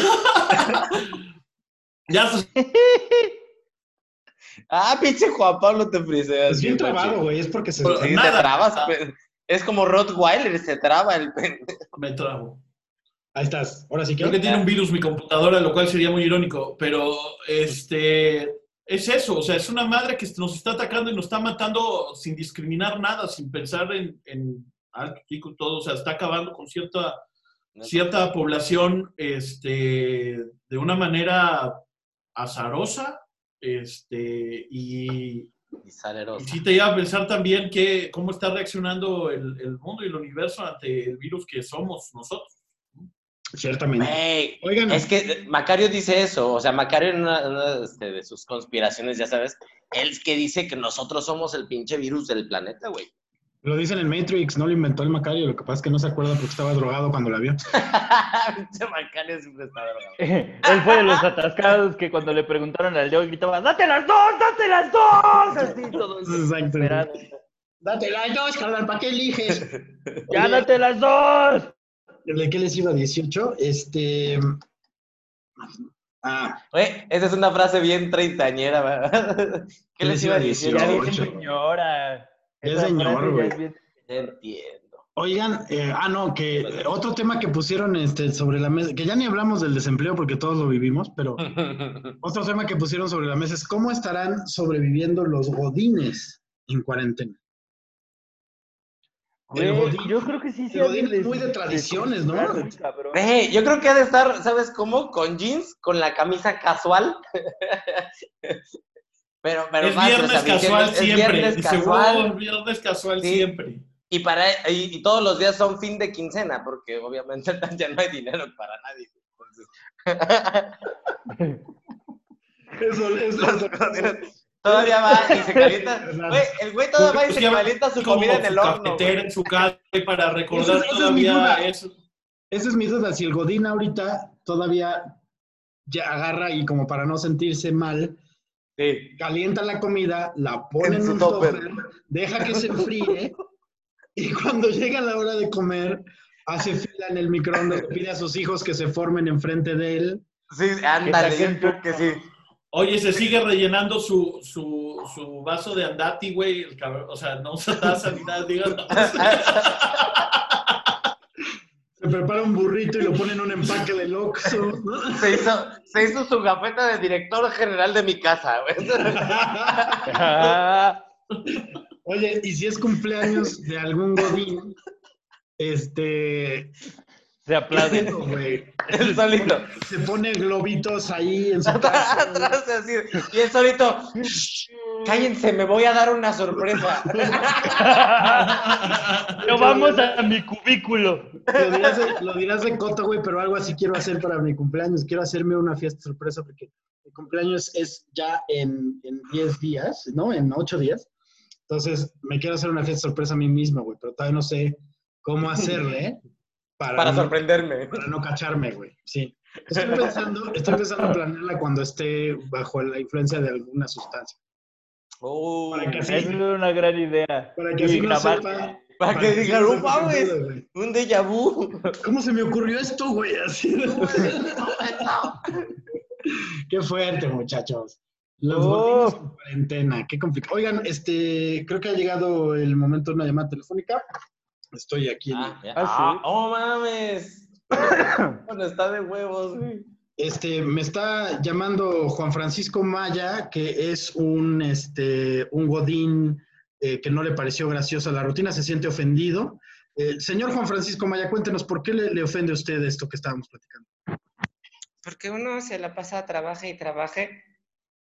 ya Ah, pinche Juan Pablo te friseas. Es bien trabado, güey, es porque se... Pero- Sí, te Nada. trabas. Es como Rottweiler, se traba el pendejo. me trago. Ahí estás, ahora sí que... Creo que tiene un virus mi computadora, lo cual sería muy irónico, pero este es eso, o sea, es una madre que nos está atacando y nos está matando sin discriminar nada, sin pensar en, en alto, chico, todo, o sea, está acabando con cierta, cierta población este, de una manera azarosa, este, y, Y saleroso. y sí te lleva a pensar también que cómo está reaccionando el, el mundo y el universo ante el virus que somos nosotros. Ciertamente. Oigan, es que Macario dice eso, o sea, Macario en una, una, este, de sus conspiraciones, ya sabes, él es que dice que nosotros somos el pinche virus del planeta, güey. lo dicen en Matrix, no lo inventó el Macario, lo que pasa es que no se acuerda porque estaba drogado cuando la vio. Pinche Macario siempre está drogado. Él fue de los atascados que cuando le preguntaron al Leo gritaba, ¡Date las dos! ¡Date las dos! Así todo Exacto. Date las dos, carnal, ¿para qué eliges? ¡Ya Oye, date las dos! ¿De qué les iba 18? Este. Ah, Güey, esa es una frase bien treintañera, ¿verdad? ¿Qué les iba a decir? Señora. Es Esa señor, güey. es bien- entiendo. oigan, eh, ah, no, que eh, otro tema que pusieron este, sobre la mesa, que ya ni hablamos del desempleo porque todos lo vivimos, pero otro tema que pusieron sobre la mesa es cómo estarán sobreviviendo los godines en cuarentena. El Güey, godín- yo creo que sí se el de godín es muy de tradiciones, ¿no? Eh, yo creo que ha de estar, ¿sabes cómo? Con jeans, con la camisa casual. pero, pero es más, o viernes sea, diciendo, casual es siempre. viernes casual. "Wow, viernes casual Sí. siempre. Y, para, y, y todos los días son fin de quincena, porque obviamente ya no hay dinero para nadie. Entonces, Eso, eso, eso- todavía va y se calienta. Güey, el güey todavía va y se ya calienta su comida en el horno. en su casa y para recordar Esa es- esa es mi todavía duda. eso. Esa es mi duda, si el godín ahorita todavía ya agarra y como para no sentirse mal, Sí. calienta la comida, la pone En un topper. deja que se enfríe y cuando llega la hora de comer, hace fila en el microondas, pide a sus hijos que se formen enfrente de él. Sí, ándale, creo que sí. Oye, se sigue rellenando su, su, su vaso de andati, güey. el cabrón, O sea, no usa taza ni nada. Se prepara un burrito y lo pone en un empaque del Oxxo. ¿no? Se hizo, se hizo su gafeta de director general de mi casa, güey. Oye, y si es cumpleaños de algún godín, este, Se aplaude. güey, El solito. se pone globitos ahí en su casa. Atrás, así, y el solito. "Shh, Cállense, me voy a dar una sorpresa. Pero vamos a mi cubículo. Lo dirás, de, lo dirás de coto, güey, pero algo así quiero hacer para mi cumpleaños. Quiero hacerme una fiesta sorpresa porque mi cumpleaños es ya en en 10 días, ¿no? En 8 días. Entonces, me quiero hacer una fiesta sorpresa a mí mismo, güey, pero todavía no sé cómo hacerle para, Para no, sorprenderme. para no cacharme, güey. Sí. Estoy pensando, estoy pensando en planearla cuando esté bajo la influencia de alguna sustancia. Para que así- Es una gran idea. Para que Y así no sepa. para que así digan, no mames, pedo, güey". un déjà vu. ¿Cómo se me ocurrió esto, güey? Así. Qué fuerte, muchachos. Los Oh. en cuarentena, qué complicado. Oigan, este, creo que ha llegado el momento de una llamada telefónica. Estoy aquí. en- Ah. Ah, sí. Ah, oh mames. Bueno, está de huevos, güey. Este, me está llamando Juan Francisco Maya, que es un, este, un godín eh, que no le pareció graciosa la rutina, se siente ofendido. Eh, señor Juan Francisco Maya, cuéntenos, ¿por qué le, le ofende a usted esto que estábamos platicando? Porque uno se la pasa, trabaje y trabaje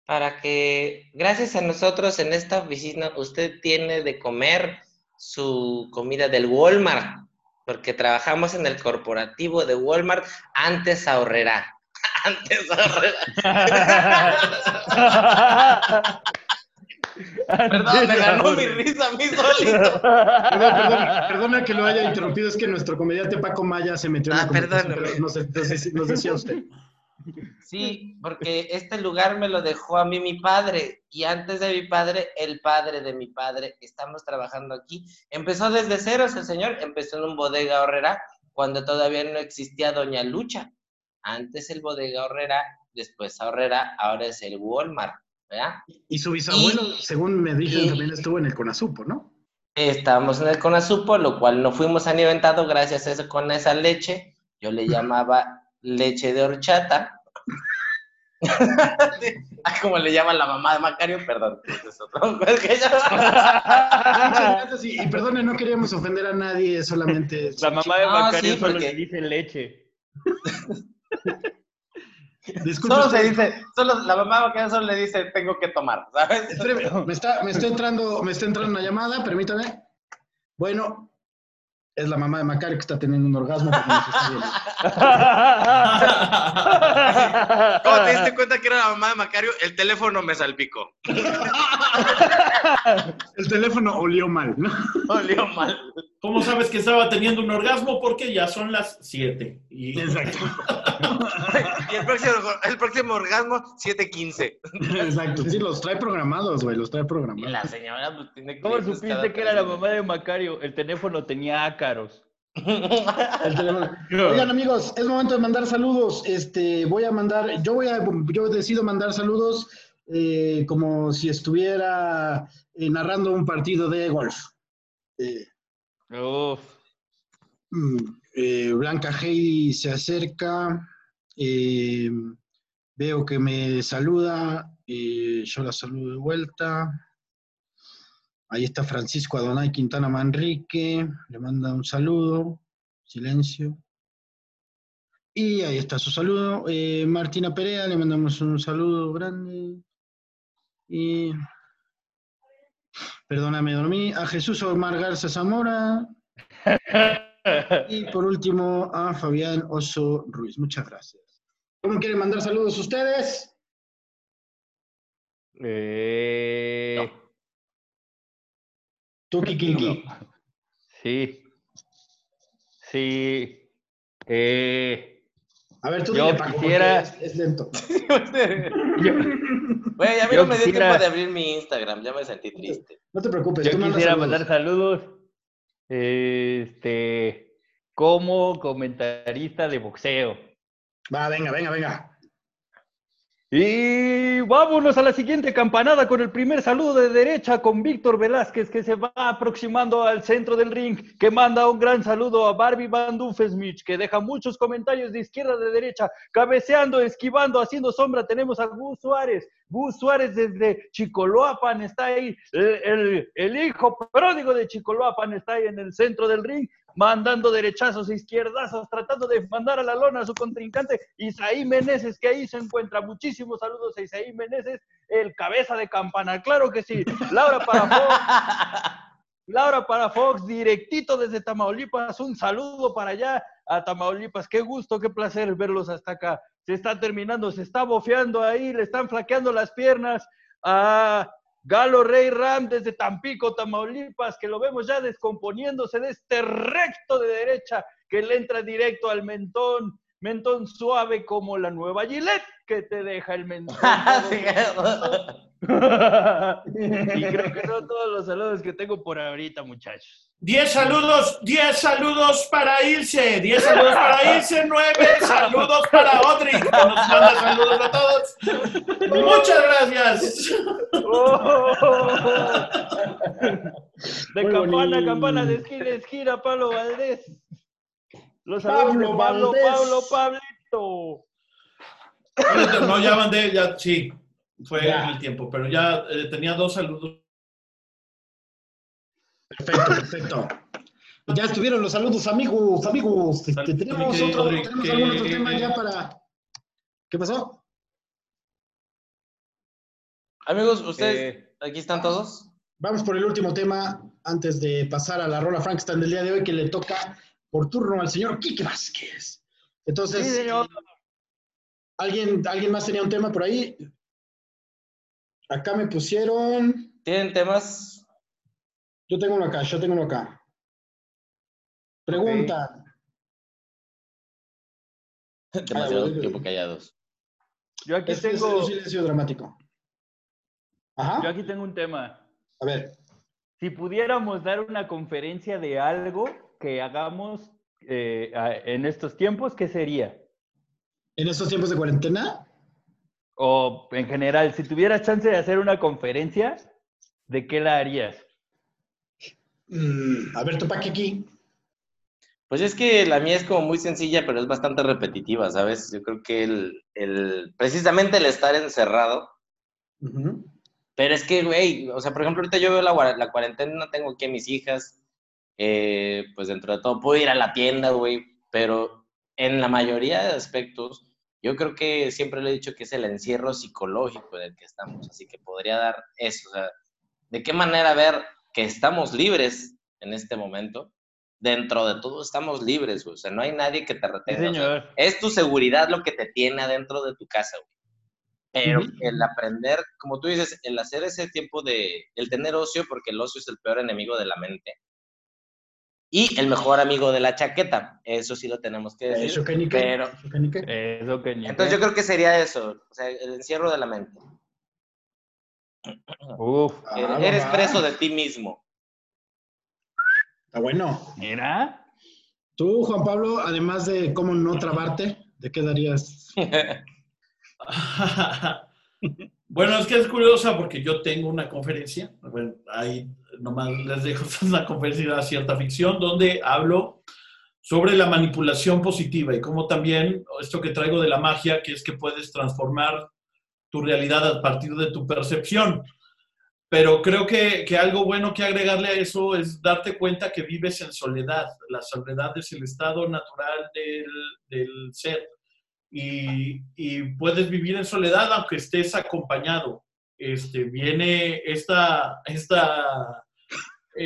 para que, gracias a nosotros en esta oficina, usted tiene de comer su comida del Walmart, porque trabajamos en el corporativo de Walmart, antes ahorrará. Antes ahorrará. Perdón, me ganó mi risa a mí solito. Perdón, perdona, perdona que lo haya interrumpido, es que nuestro comediante Paco Maya se metió en Ah, la conversación, perdóname. pero nos, nos- nos decía usted. Sí, porque este lugar me lo dejó a mí mi padre y antes de mi padre, el padre de mi padre. Estamos trabajando aquí. Empezó desde ceros el señor, empezó en un bodega horrera cuando todavía no existía Doña Lucha. Antes el bodega horrera, después ahorrera, ahora es el Walmart, ¿verdad? Y su bisabuelo, Y- según me dijeron, y- también estuvo en el Conasupo, ¿no? Estábamos en el Conasupo, lo cual no fuimos alimentado gracias a eso con esa leche. Yo le llamaba leche de horchata. Ah, Como le llaman la mamá de Macario, perdón. ese es otro. Es que ya- Muchas gracias y, perdone, no queríamos ofender a nadie, solamente... La mamá de No, Macario sí, solo porque- le dice leche. Disculpe Solo se dice, solo, la mamá de Macario solo le dice, tengo que tomar, me está, me está entrando, me está entrando una llamada, permítame. Bueno, Es la mamá de Macario que está teniendo un orgasmo. ¿Cómo te diste cuenta que era la mamá de Macario? El teléfono me salpicó. El teléfono olió mal, ¿no? Olió mal. ¿Cómo sabes que estaba teniendo un orgasmo? Porque ya son las 7. Y... Exacto. Y el próximo, el próximo orgasmo, 7.15. Exacto. Sí, los trae programados, güey, los trae Y programados. la señora pues, tiene ¿Cómo clientes cada supiste que era la mamá de Macario? El teléfono tenía ácaros. Teléfono. Oigan, amigos, es momento de mandar saludos. Este, voy a mandar, yo voy a, yo decido mandar saludos eh, como si estuviera eh, narrando un partido de golf. Eh, Uf. mm, Blanca Heidi se acerca, veo que me saluda, yo la saludo de vuelta. Ahí está Francisco Adonai Quintana Manrique, le manda un saludo, silencio. Y ahí está su saludo. Eh, Martina Perea, le mandamos un saludo grande. Y perdóname, dormí. A Jesús Omar Garza Zamora. Y por último, a Fabián Oso Ruiz. Muchas gracias. ¿Cómo quieren mandar saludos ustedes? Eh, Tú, Kiki. Sí. Sí. Eh, A ver, tú Yo dile, Paco, porque quisiera- es, es lento. yo, Güey, a mí Yo no me dio quisiera- tiempo de abrir mi Instagram, ya me sentí triste. No te preocupes, yo tú quisiera saludos. mandar saludos. Este, como comentarista de boxeo. Va, venga, venga, venga. Y vámonos a la siguiente campanada con el primer saludo de derecha con Víctor Velázquez que se va aproximando al centro del ring, que manda un gran saludo a Barbie Van Doofenshmirtz, que deja muchos comentarios de izquierda de derecha, cabeceando, esquivando, haciendo sombra. Tenemos a Gus Suárez, Gus Suárez desde Chicoloapan está ahí, el, el- el hijo pródigo de Chicoloapan está ahí en el centro del ring, mandando derechazos, izquierdazos, tratando de mandar a la lona a su contrincante, Isaí Meneses, que ahí se encuentra. Muchísimos saludos a Isaí Meneses, el cabeza de campana, claro que sí. Laura para Fox, Laura para Fox, directito desde Tamaulipas, un saludo para allá a Tamaulipas. Qué gusto, qué placer verlos hasta acá. Se está terminando, se está bofeando ahí, le están flaqueando las piernas a Galo Rey Ram desde Tampico, Tamaulipas, que lo vemos ya descomponiéndose de este recto de derecha que le entra directo al mentón, mentón suave como la nueva Gillette que te deja el. Sí, y creo que son todos los saludos que tengo por ahorita, muchachos. 10 saludos, 10 saludos para Ilse, 10 saludos para Ilse, 9 saludos para Odri, que nos manda saludos a todos. Muchas gracias. Oh. De Muy campana a campana, de esquina a esquina, Pablo Valdés. Los saludos Pablo de Pablo, Valdés. Pablo, Pablito. No, ya mandé, ya, sí, fue Ya. el tiempo, pero ya eh, tenía dos saludos. Perfecto, perfecto. Ya estuvieron los saludos, amigos, amigos. Este, Saludos, tenemos otro, tenemos que- algún otro tema ya para. ¿Qué pasó? Amigos, ¿ustedes Eh, aquí están todos? Vamos por el último tema antes de pasar a la rola Frankenstein del día de hoy que le toca por turno al señor Quique Vázquez. Entonces, Sí, señor. ¿Alguien, ¿alguien más tenía un tema por ahí? Acá me pusieron. ¿Tienen temas? Yo tengo uno acá, yo tengo uno acá. Pregunta. Demasiado bueno, tiempo callados. yo aquí Este es tengo, un silencio dramático. Ajá. yo aquí tengo un tema. A ver. Si pudiéramos dar una conferencia de algo que hagamos eh, en estos tiempos, ¿qué sería? En estos tiempos de cuarentena, O en general, si tuvieras chance de hacer una conferencia, ¿de qué la harías? mm, a ver, tu aquí. Pues es que la mía es como muy sencilla, pero es bastante repetitiva, ¿sabes? Yo creo que el, el precisamente el estar encerrado, Ujú. pero es que, güey, o sea, por ejemplo, ahorita yo veo la, la cuarentena, tengo aquí a mis hijas, eh, pues dentro de todo puedo ir a la tienda, güey, pero en la mayoría de aspectos, yo creo que siempre le he dicho que es el encierro psicológico en el que estamos, así que podría dar eso, o sea, ¿de qué manera ver que estamos libres en este momento? dentro de todo estamos libres, güey. O sea, no hay nadie que te Sí, retenga. o sea, es tu seguridad lo que te tiene adentro de tu casa, güey. Pero el aprender, como tú dices, el hacer ese tiempo de, el tener ocio, porque el ocio es el peor enemigo de la mente. Y el mejor amigo de la chaqueta, eso sí lo tenemos que decir. Eso que ni qué, pero- eso que ni qué. Eso que ni Entonces yo creo que sería eso, o sea, el encierro de la mente. Uf, Ah, Eres va. preso de ti mismo. Está bueno. mira. Tú, Juan Pablo, además de cómo no trabarte, ¿de qué darías? bueno, es que es curiosa porque yo tengo una conferencia, bueno, ahí nomás les dejo una conferencia de cierta ficción donde hablo sobre la manipulación positiva y cómo también esto que traigo de la magia, que es que puedes transformar tu realidad a partir de tu percepción. Pero creo que, que algo bueno que agregarle a eso es darte cuenta que vives en soledad. La soledad es el estado natural del, del ser y, y puedes vivir en soledad aunque estés acompañado. Este, viene esta, esta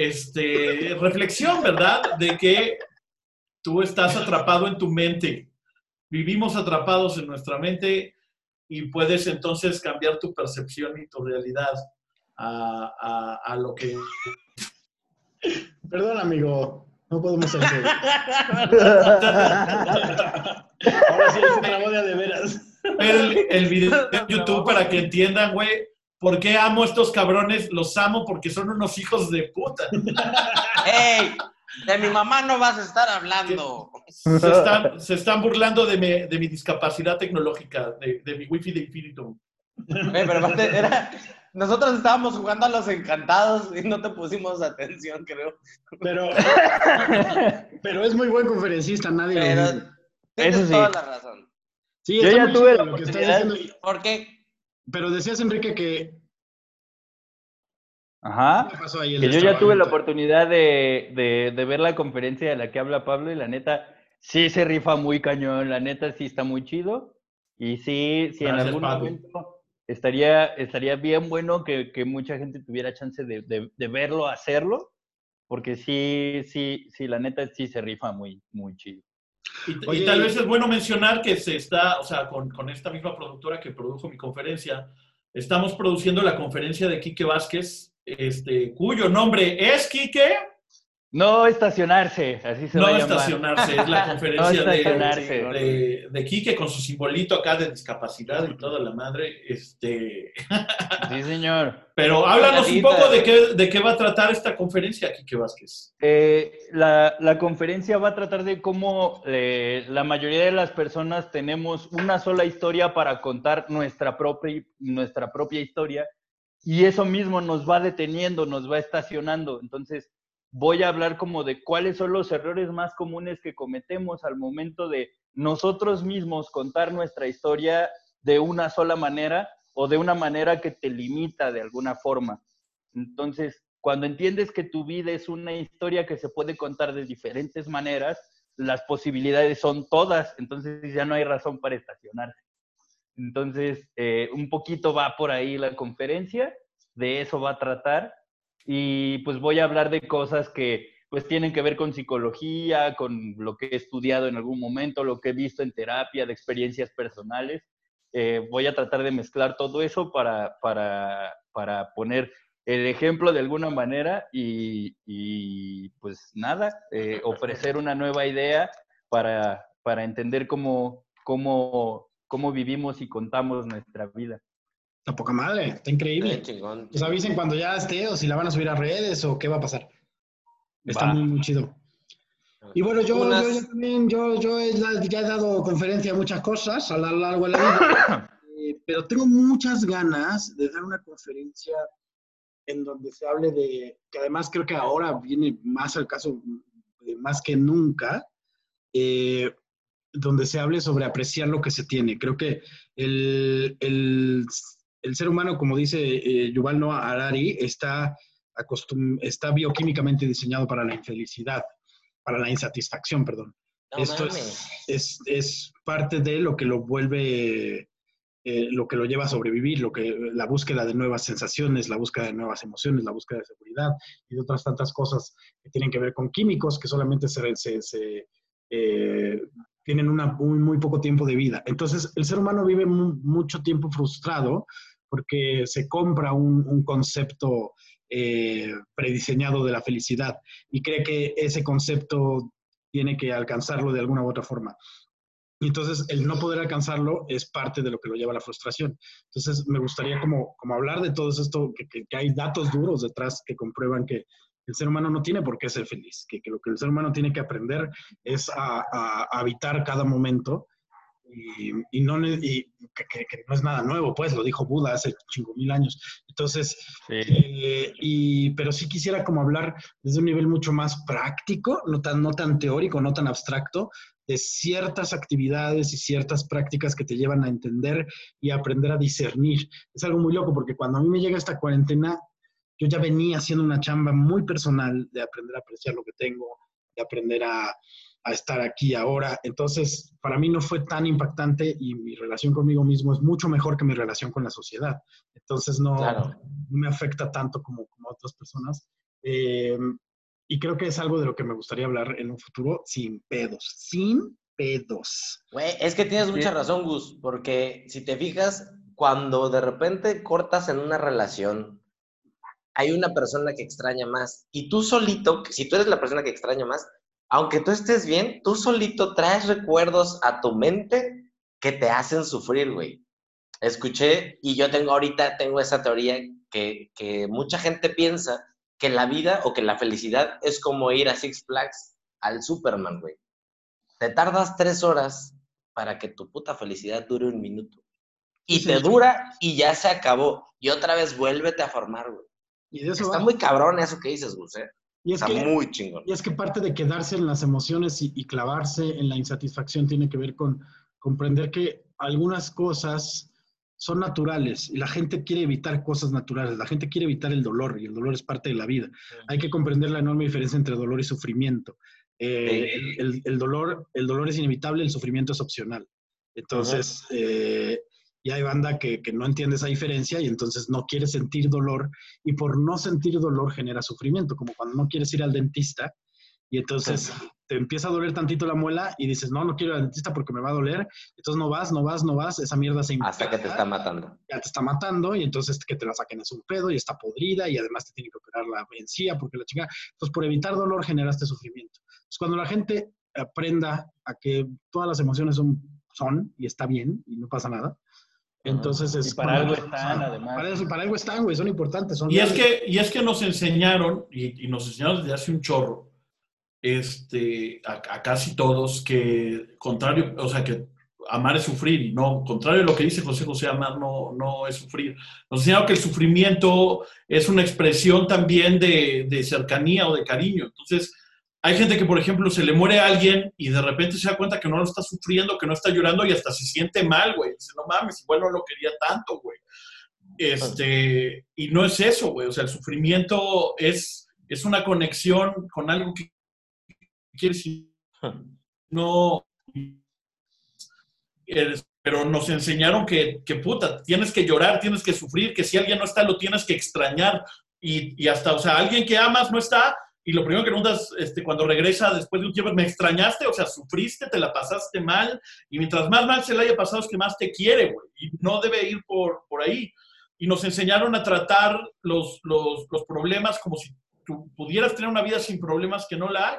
este, reflexión, ¿verdad? De que tú estás atrapado en tu mente. Vivimos atrapados en nuestra mente y puedes entonces cambiar tu percepción y tu realidad a, a- a lo que... Perdón, amigo. No podemos hacer. Ahora sí se trabó de veras. Ver el, el video de YouTube para que entiendan, güey, por qué amo a estos cabrones. Los amo porque son unos hijos de puta. ¡Ey! De mi mamá no vas a estar hablando. Se están, se están burlando de mi, de mi discapacidad tecnológica, de, de mi wifi de Infinitum. Güey, pero era- Nosotros estábamos jugando a los encantados y no te pusimos atención, creo. Pero, pero es muy buen conferencista, nadie lo Pero dice. tienes Eso sí. toda la razón. Sí, Yo ya tuve la lo oportunidad. diciendo. ¿Por qué? Pero decías, Enrique, que... Ajá. ¿Qué pasó ahí? El Que yo ya tuve la oportunidad de, de, de ver la conferencia de la que habla Pablo y la neta sí se rifa muy cañón, la neta sí está muy chido. Y sí, sí en algún Pablo. momento estaría, estaría bien bueno que, que mucha gente tuviera chance de, de, de verlo, hacerlo, porque sí, sí, sí, la neta sí se rifa muy, muy chido. Y, y tal vez es bueno mencionar que se está, o sea, con, con esta misma productora que produjo mi conferencia, estamos produciendo la conferencia de Quique Vázquez, este, cuyo nombre es Quique, No estacionarse, así se no va a estacionarse, es la No conferencia de, estacionarse. de, de Quique con su simbolito acá de discapacidad y toda la madre, este... Sí, señor. Pero háblanos un poco de qué, de qué va a tratar esta conferencia, Quique Vázquez. Eh, la, la conferencia va a tratar de cómo eh, la mayoría de las personas tenemos una sola historia para contar nuestra propia, nuestra propia historia y eso mismo nos va deteniendo, nos va estacionando. Entonces, voy a hablar como de cuáles son los errores más comunes que cometemos al momento de nosotros mismos contar nuestra historia de una sola manera o de una manera que te limita de alguna forma. Entonces, cuando entiendes que tu vida es una historia que se puede contar de diferentes maneras, las posibilidades son todas, entonces ya no hay razón para estacionarse. Entonces, eh, un poquito va por ahí la conferencia, de eso va a tratar, y pues voy a hablar de cosas que pues tienen que ver con psicología, con lo que he estudiado en algún momento, lo que he visto en terapia, de experiencias personales. Eh, voy a tratar de mezclar todo eso para, para, para poner el ejemplo de alguna manera y, y, pues nada, eh, ofrecer una nueva idea para, para entender cómo, cómo, cómo vivimos y contamos nuestra vida. Está poca madre, está increíble. chingón. Pues avisen cuando ya esté o si la van a subir a redes o qué va a pasar. Está Va. muy, muy chido. Y bueno, yo, Unas- yo, yo también, yo, yo he, ya he dado conferencia de muchas cosas a lo largo de la vida, eh, pero tengo muchas ganas de dar una conferencia en donde se hable de, que además creo que ahora viene más al caso, eh, más que nunca, eh, donde se hable sobre apreciar lo que se tiene. Creo que el, el, el ser humano, como dice eh, Yuval Noah Harari, está, acostum- está bioquímicamente diseñado para la infelicidad, para la insatisfacción, perdón. No Esto es, es, es parte de lo que lo vuelve eh, lo que lo lleva a sobrevivir, lo que, la búsqueda de nuevas sensaciones, la búsqueda de nuevas emociones, la búsqueda de seguridad y de otras tantas cosas que tienen que ver con químicos que solamente se, se, se eh, tienen una, muy, muy, poco tiempo de vida. Entonces, el ser humano vive mucho tiempo frustrado porque se compra un, un concepto eh, prediseñado de la felicidad y cree que ese concepto tiene que alcanzarlo de alguna u otra forma. Entonces, el no poder alcanzarlo es parte de lo que lo lleva a la frustración. Entonces, me gustaría como, como hablar de todo esto, que, que, hay datos duros detrás que comprueban que el ser humano no tiene por qué ser feliz, que, que lo que el ser humano tiene que aprender es a, a, a habitar cada momento y, no, y que, no es nada nuevo, pues lo dijo Buda hace cinco mil años. Entonces, eh, y, pero sí quisiera como hablar desde un nivel mucho más práctico, no tan, no tan teórico, no tan abstracto, de ciertas actividades y ciertas prácticas que te llevan a entender y aprender a discernir. Es algo muy loco porque cuando a mí me llega esta cuarentena, yo ya venía haciendo una chamba muy personal de aprender a apreciar lo que tengo, de aprender a, a estar aquí ahora. Entonces, para mí no fue tan impactante y mi relación conmigo mismo es mucho mejor que mi relación con la sociedad. Entonces, no, me afecta tanto como, como otras personas. Eh, y creo que es algo de lo que me gustaría hablar en un futuro sin pedos, sin pedos. Güey, es que tienes mucha razón, Gus, porque si te fijas, cuando de repente cortas en una relación, hay una persona que extraña más y tú solito, si tú eres la persona que extraña más, aunque tú estés bien, tú solito traes recuerdos a tu mente que te hacen sufrir, güey. Escuché, y yo tengo ahorita, tengo esa teoría que, que mucha gente piensa que la vida o que la felicidad es como ir a Six Flags al Superman, güey. Te tardas tres horas para que tu puta felicidad dure un minuto. Y te dura y ya se acabó. Y otra vez vuélvete a formar, güey. Y Está muy cabrón eso que dices, Gus, ¿eh? Y es que, muy chingón. Y es que parte de quedarse en las emociones y, clavarse en la insatisfacción tiene que ver con comprender que algunas cosas son naturales y la gente quiere evitar cosas naturales, la gente quiere evitar el dolor y el dolor es parte de la vida. Hay que comprender la enorme diferencia entre dolor y sufrimiento. Eh, el, dolor, el dolor es inevitable, el sufrimiento es opcional. Entonces, y hay banda que, que, no entiende esa diferencia y entonces no quiere sentir dolor y por no sentir dolor genera sufrimiento, como cuando no quieres ir al dentista y entonces te empieza a doler tantito la muela y dices, no, no quiero ir al dentista porque me va a doler, entonces no vas, no vas, no vas, esa mierda se Hasta que te está matando. Ya te está matando y entonces que te la saquen es un pedo y está podrida y además te tiene que operar la encía porque la chica, entonces por evitar dolor generaste sufrimiento. Entonces cuando la gente aprenda a que todas las emociones son, son y está bien y no pasa nada, entonces es... para algo están, además. Para, algo están, güey, son importantes. Son y, es que, y es que nos enseñaron, y, nos enseñaron desde hace un chorro, este, a, casi todos, que contrario, o sea, que amar es sufrir, y no, contrario a lo que dice José José, amar no, no es sufrir. Nos enseñaron que el sufrimiento es una expresión también de, de cercanía o de cariño. Entonces, hay gente que, por ejemplo, se le muere a alguien y de repente se da cuenta que no lo está sufriendo, que no está llorando y hasta se siente mal, güey. Dice, no mames, igual no lo quería tanto, güey. Este, y no es eso, güey. O sea, el sufrimiento es, es una conexión con algo que quiere decir. No. Pero nos enseñaron que, que, puta, tienes que llorar, tienes que sufrir, que si alguien no está, lo tienes que extrañar. Y, y hasta, o sea, alguien que amas no está, y lo primero que preguntas este, cuando regresa después de un tiempo, ¿me extrañaste? O sea, sufriste, te la pasaste mal, y mientras más mal se le haya pasado es que más te quiere, güey, y no debe ir por, por ahí. Y nos enseñaron a tratar los, los, los problemas como si tú pudieras tener una vida sin problemas que no la hay.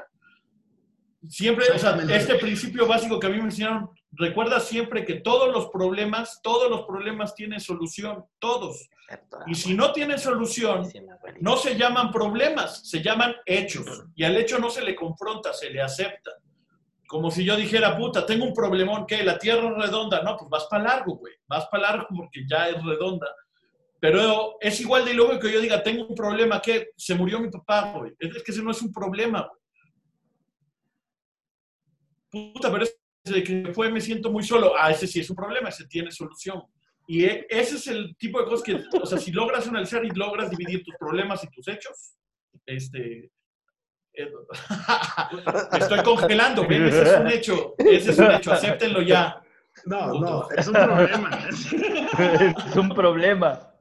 Siempre, o sea, este principio básico que a mí me enseñaron, recuerda siempre que todos los problemas, todos los problemas tienen solución, todos. Y si no tienen solución, no se llaman problemas, se llaman hechos. Y al hecho no se le confronta, se le acepta. Como si yo dijera, puta, tengo un problemón, ¿qué? La tierra es redonda. No, pues vas para largo, güey. Vas para largo porque ya es redonda. Pero es igual de ilógico que yo diga, tengo un problema, ¿qué? Se murió mi papá, güey. Es que ese no es un problema, güey puta, pero desde que fue me siento muy solo. Ah, ese sí es un problema, ese tiene solución. Y e, ese es el tipo de cosas que, o sea, si logras analizar y logras dividir tus problemas y tus hechos, este, eh, estoy congelando, ¿ven? Ese es un hecho, ese es un hecho, acéptenlo ya. No, no, es un problema. es un problema.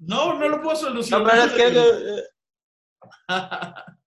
No, no lo puedo solucionar. No, pero es que...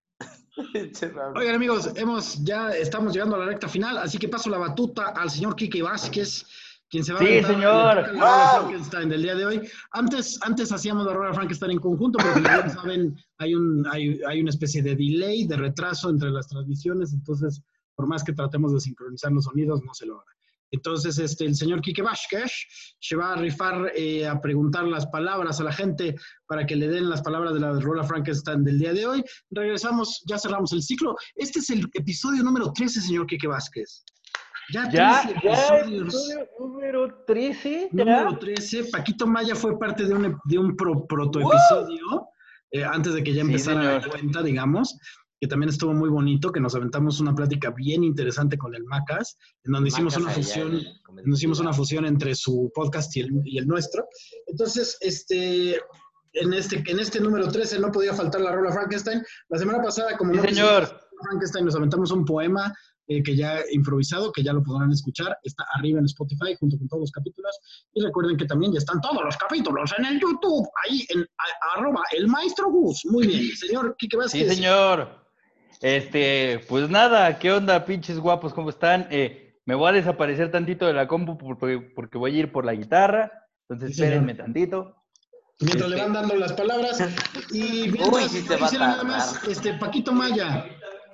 Oigan, amigos, hemos, ya estamos llegando a la recta final, así que paso la batuta al señor Quique Vázquez, quien se va Sí, a señor. la Rola Frankenstein del día de hoy. Antes, antes hacíamos la Rola Frankenstein en conjunto, pero como bien saben, hay, un, hay, hay una especie de delay, de retraso entre las transmisiones, entonces, por más que tratemos de sincronizar los sonidos, no se logra. Entonces, este, el señor Quique Vázquez se va a rifar eh, a preguntar las palabras a la gente para que le den las palabras de la Rola Frankenstein del día de hoy. Regresamos, ya cerramos el ciclo. Este es el episodio número 13, señor Quique Vázquez. Ya, 13 ya, episodios. episodio número 13. ya. Número 13. Paquito Maya fue parte de un, de un pro- protoepisodio eh, antes de que ya Sí, empezara la cuenta, digamos, que también estuvo muy bonito, que nos aventamos una plática bien interesante con el Macas, en donde hicimos una fusión, nos hicimos una fusión entre su podcast y el, y el nuestro. Entonces, este, en este, en este número 13 no podía faltar la rola Frankenstein. La semana pasada, como Sí, no señor. Frankenstein, nos aventamos un poema eh, que ya improvisado, que ya lo podrán escuchar. Está arriba en Spotify junto con todos los capítulos. Y recuerden que también ya están todos los capítulos en el YouTube, ahí en a- arroba el maestro Gus. Muy bien, señor Quique Vázquez. Sí, señor. Este, pues nada, ¿qué onda, pinches guapos? ¿Cómo están? Eh, me voy a desaparecer tantito de la compu porque, porque voy a ir por la guitarra. Entonces, Sí, señor. espérenme tantito. Mientras le Este- van dando las palabras. Y mientras, Uy, sí te va a quisiera nada más, este, Paquito Maya.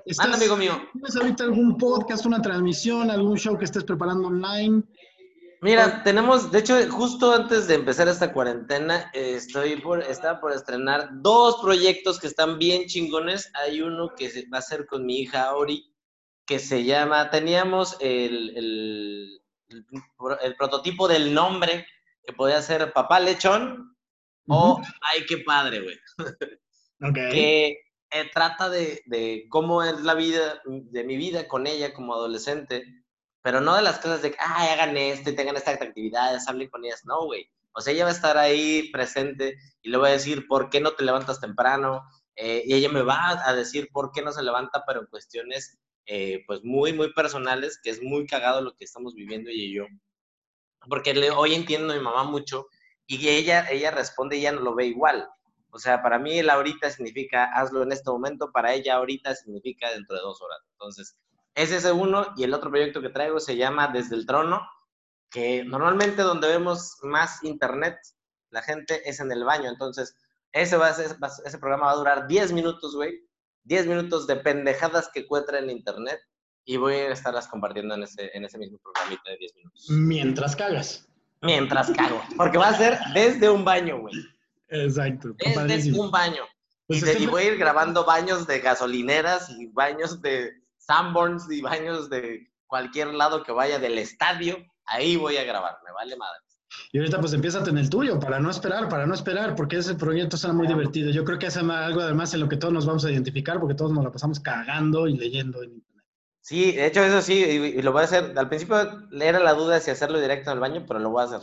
¿estás- amigo mío. ¿Tienes ahorita algún podcast, una transmisión, algún show que estés preparando online? Mira, tenemos, de hecho, justo antes de empezar esta cuarentena, eh, estoy por, estaba por estrenar dos proyectos que están bien chingones. Hay uno que va a ser con mi hija Ori, que se llama, teníamos el, el, el pro- el prototipo del nombre, que podía ser Papá Lechón o. Ay, qué padre, güey. Ok. que eh, trata de, de cómo es la vida, de mi vida con ella como adolescente, pero no de las cosas de, ay, hagan esto y tengan estas actividades, hablen con ellas, no, güey. O sea, ella va a estar ahí presente y le voy a decir, ¿por qué no te levantas temprano? Eh, y ella me va a decir por qué no se levanta, pero en cuestiones, eh, pues, muy, muy personales, que es muy cagado lo que estamos viviendo ella y yo. Porque le, hoy entiendo a mi mamá mucho y ella, ella responde y ella no lo ve igual. O sea, para mí el ahorita significa hazlo en este momento, para ella ahorita significa dentro de dos horas. Entonces, ese es uno y el otro proyecto que traigo se llama Desde el Trono, que normalmente donde vemos más internet, la gente es en el baño. Entonces, ese, va a ser- ese programa va a durar 10 minutos, güey. 10 minutos de pendejadas que encuentra en internet y voy a estarlas compartiendo en ese, en ese mismo programita de 10 minutos. Mientras cagas. Mientras cago. Porque va a ser desde un baño, güey. Exacto. Desde un baño. Pues y, de- y voy a ir grabando baños de gasolineras y baños de Sanborns y baños de cualquier lado que vaya del estadio. Ahí voy a grabar, me vale madre. Y ahorita pues empieza en el tuyo, para no esperar, para no esperar, porque ese proyecto será muy divertido. Yo creo que es algo además en lo que todos nos vamos a identificar, porque todos nos la pasamos cagando y leyendo en internet. Sí, de hecho eso sí, y, y lo voy a hacer. Al principio era la duda si hacerlo directo en el baño, pero lo voy a hacer.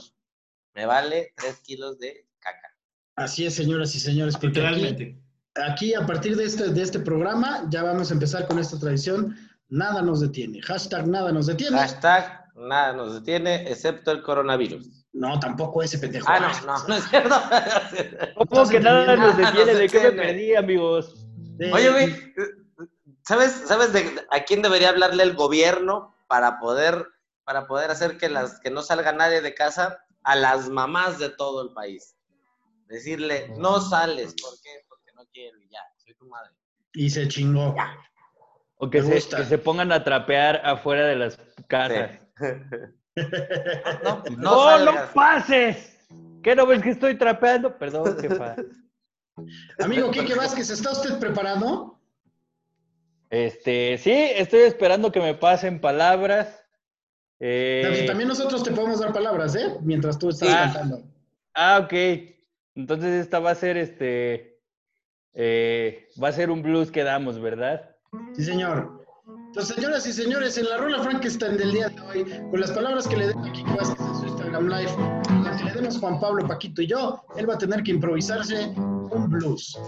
Me vale 3 kilos de caca. Así es, señoras y señores, porque. Aquí a partir de este, de este programa ya vamos a empezar con esta tradición. Nada nos detiene. Hashtag nada nos detiene. Hashtag, nada nos detiene, excepto el coronavirus. No, tampoco ese pendejo. Ah, no, no, no es cierto. ¿Cómo que nada nos detiene? nos ¿De qué me perdí, amigos? Oye, güey, ¿sabes, sabes de, a quién debería hablarle el gobierno para poder, para poder hacer que, las, que no salga nadie de casa? A las mamás de todo el país. Decirle, no sales. ¿Por qué? Porque quiero y ya, soy tu madre. Y se chingó. O que se, que se pongan a trapear afuera de las casas. No, no, ¡No, no salgas. pases! ¿Qué no ves que estoy trapeando? Perdón, jefa. Amigo Quique Vázquez, ¿está usted preparado? Este, sí, estoy esperando que me pasen palabras. Eh, También nosotros te podemos dar palabras, ¿eh? Mientras tú estás Sí. cantando. Ah, ok. Entonces esta va a ser este. Eh, va a ser un blues que damos, ¿verdad? Sí, señor. Entonces, señoras y señores, en la rola Frankenstein del día de hoy, con las palabras que le den a Kike Vázquez en su Instagram Live, las que le demos Juan Pablo, Paquito y yo, él va a tener que improvisarse un blues.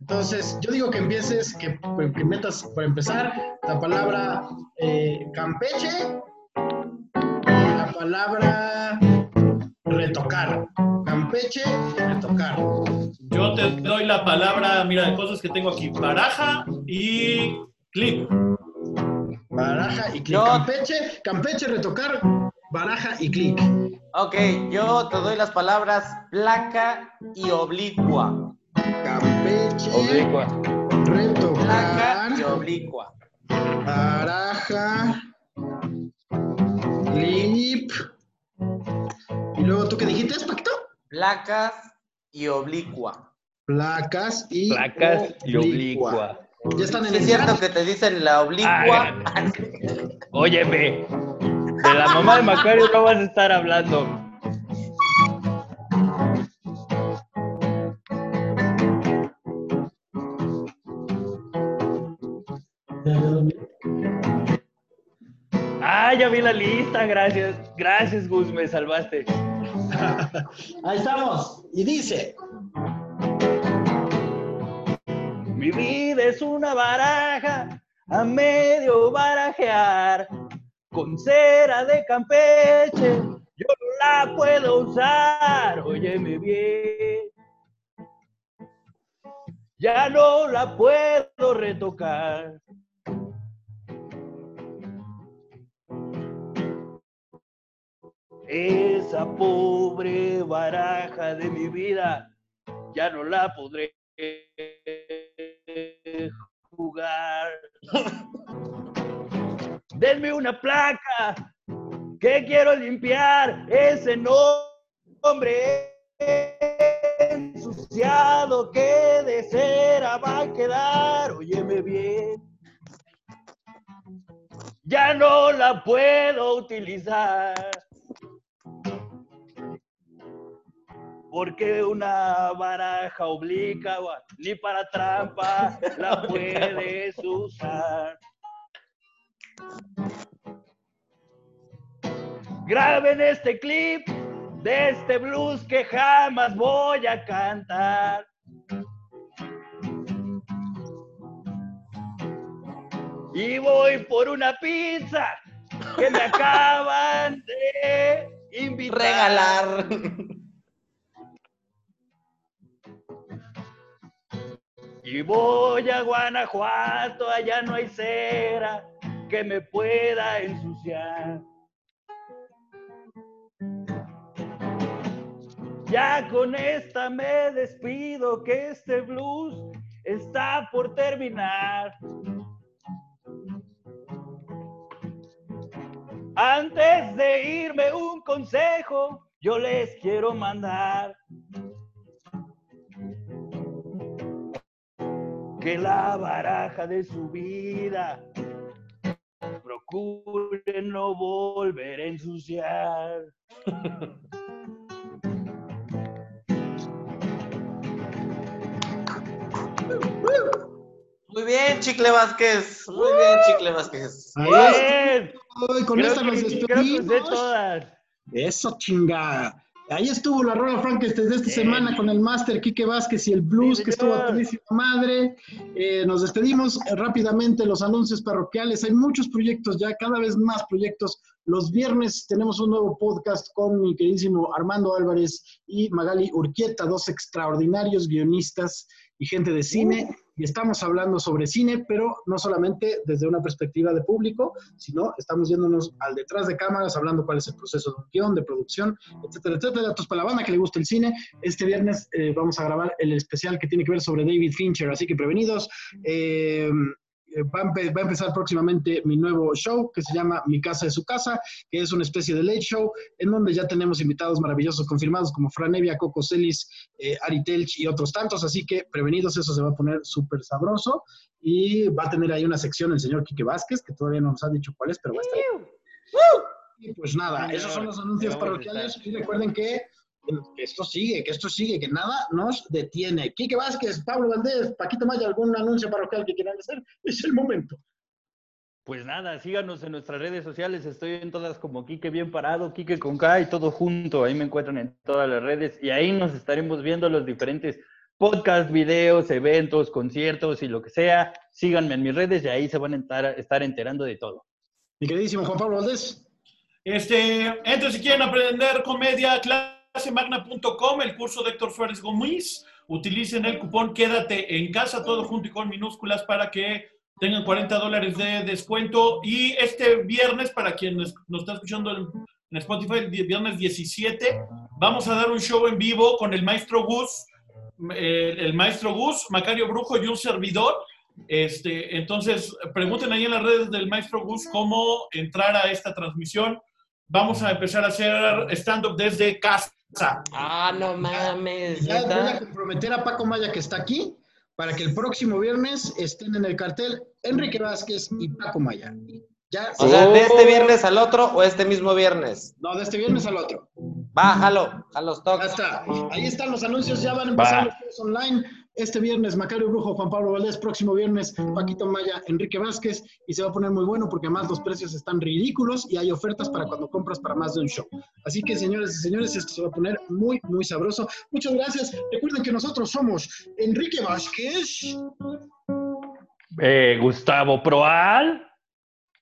Entonces, yo digo que empieces, que, que metas, para empezar, la palabra eh, Campeche y la palabra retocar. Campeche, retocar. Yo te doy la palabra, mira, cosas que tengo aquí. Baraja y clip. Baraja y clic. Yo- Campeche, Campeche, retocar, baraja y clic. Ok, yo te doy las palabras placa y oblicua. Campeche, Oblicua. Placa y retocar, oblicua. baraja, clip. Y luego, ¿tú qué dijiste, Paquito? Placas y oblicua. Placas y Placas y oblicua. Ya están en ¿Sí el es cierto que te dicen la oblicua? Óyeme, de la mamá de Macario no vas a estar hablando. Ah, ya vi la lista, gracias. Gracias, Gus, me salvaste. Ahí estamos. Y dice, Mi vida es una baraja a medio barajear con cera de Campeche. Yo no la puedo usar, óyeme bien. Ya no la puedo retocar. Esa pobre baraja de mi vida ya no la podré jugar. Denme una placa que quiero limpiar ese nombre ensuciado que de cera va a quedar. Óyeme bien. Ya no la puedo utilizar. Porque una baraja oblicua ni para trampa la puedes usar. Graben este clip de este blues que jamás voy a cantar. Y voy por una pizza que me acaban de invitar. Regalar. Y voy a Guanajuato, allá no hay cera que me pueda ensuciar. Ya con esta me despido, que este blues está por terminar. Antes de irme un consejo, yo les quiero mandar. Que la baraja de su vida procure no volver a ensuciar. Muy bien, Chicle Vázquez. Muy bien, Chicle Vázquez. ahí Bien, con creo esta nos que, creo que usé despedimos. todas. Eso chingada. Ahí estuvo la Rola Frankenstein de esta Bien. semana con el Máster Quique Vázquez y el Blues, que estuvo a madre. Eh, nos despedimos eh, rápidamente los anuncios parroquiales. Hay muchos proyectos ya, cada vez más proyectos. Los viernes tenemos un nuevo podcast con mi queridísimo Armando Álvarez y Magali Urquieta, dos extraordinarios guionistas y gente de cine. Y estamos hablando sobre cine, pero no solamente desde una perspectiva de público, sino estamos yéndonos al detrás de cámaras, hablando cuál es el proceso de un guion, de producción, etcétera, etcétera. Datos para la banda que le gusta el cine. Este viernes eh, vamos a grabar el especial que tiene que ver sobre David Fincher, así que prevenidos. Eh, va, a empe- va a empezar próximamente mi nuevo show que se llama Mi Casa de su Casa, que es una especie de late show en donde ya tenemos invitados maravillosos confirmados como Fran Evia, Coco Celis, eh, Ari Telch y otros tantos, así que prevenidos, eso se va a poner súper sabroso. Y va a tener ahí una sección el señor Quique Vázquez, que todavía no nos ha dicho cuál es, pero va a estar y pues nada, esos son los anuncios parroquiales. Y recuerden que, que esto sigue, que esto sigue, que nada nos detiene. Quique Vázquez, Pablo Valdés, Paquito Maya, algún anuncio parroquial que quieran hacer, es el momento. Pues nada, síganos en nuestras redes sociales. Estoy en todas como Quique Bien Parado, Quique con K y todo junto. Ahí me encuentran en todas las redes y ahí nos estaremos viendo los diferentes podcasts, videos, eventos, conciertos y lo que sea. Síganme en mis redes y ahí se van a estar, estar enterando de todo. Mi queridísimo Juan Pablo Valdés. Este, entren si quieren aprender comedia, clasemagna.com, el curso de Héctor Suárez Gómez. Utilicen el cupón Quédate en casa, todo junto y con minúsculas para que tengan 40 dólares de descuento. Y este viernes, para quien nos está escuchando en Spotify, el viernes 17, vamos a dar un show en vivo con el maestro Gus, el, el maestro Gus, Macario Brujo y un servidor. Este, entonces, pregunten ahí en las redes del maestro Gus cómo entrar a esta transmisión. Vamos a empezar a hacer stand-up desde casa. Ah, no mames. Ya voy a comprometer a Paco Maya que está aquí para que el próximo viernes estén en el cartel Enrique Vázquez y Paco Maya. Ya, O sea, de este Oh. viernes al otro o este mismo viernes. no, de este viernes al otro. Va, jalo, jalo Ya stock. está. Ahí están los anuncios, ya van a empezar Va. los shows online. Este viernes, Macario Brujo, Juan Pablo Valdés. Próximo viernes, Paquito Maya, Enrique Vázquez. Y se va a poner muy bueno porque además los precios están ridículos y hay ofertas para cuando compras para más de un show. Así que, señores y señores, esto se va a poner muy, muy sabroso. Muchas gracias. Recuerden que nosotros somos Enrique Vázquez, Eh, Gustavo Proal.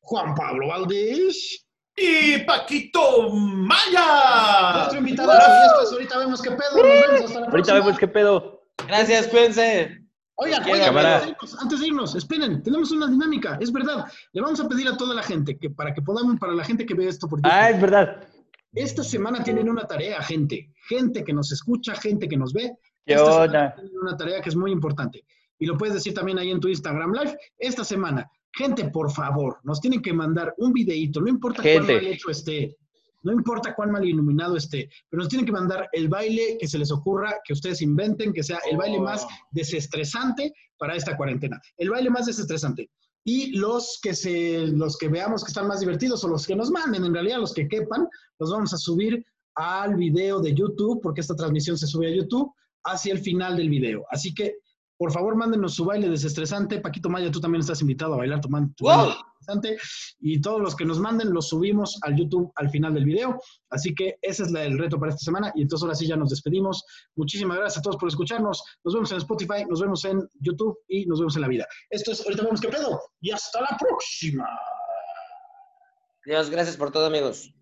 Juan Pablo Valdés. Y Paquito Maya. Nuestro invitado, y esto es ahorita vemos qué pedo. Nos vemos hasta la Ahorita próxima. vemos qué pedo. Gracias, cuídense. Oigan, oigan, cámara. antes de, irnos, antes de irnos, esperen, tenemos una dinámica, es verdad. Le vamos a pedir a toda la gente que para que podamos, para la gente que ve esto por YouTube, Ah, es verdad. esta semana tienen una tarea, gente, gente que nos escucha, gente que nos ve. ¿Qué Esta semana onda? tienen una tarea que es muy importante. Y lo puedes decir también ahí en tu Instagram Live. Esta semana, gente, por favor, nos tienen que mandar un videíto, no importa Gente. cuán mal hecho esté, no importa cuán mal iluminado esté, pero nos tienen que mandar el baile que se les ocurra, que ustedes inventen, que sea el baile más desestresante para esta cuarentena. El baile más desestresante. Y los que, se, los que veamos que están más divertidos o los que nos manden, en realidad los que quepan, los vamos a subir al video de YouTube, porque esta transmisión se sube a YouTube, hacia el final del video. Así que, por favor, mándenos su baile desestresante. Paquito Maya, tú también estás invitado a bailar tomando tu ¡Wow! Y todos los que nos manden los subimos al YouTube al final del video. Así que ese es el reto para esta semana. Y entonces ahora sí ya nos despedimos. Muchísimas gracias a todos por escucharnos. Nos vemos en Spotify, nos vemos en YouTube y nos vemos en la vida. Esto es Ahorita vemos qué pedo. Y hasta la próxima. Dios, gracias por todo, amigos.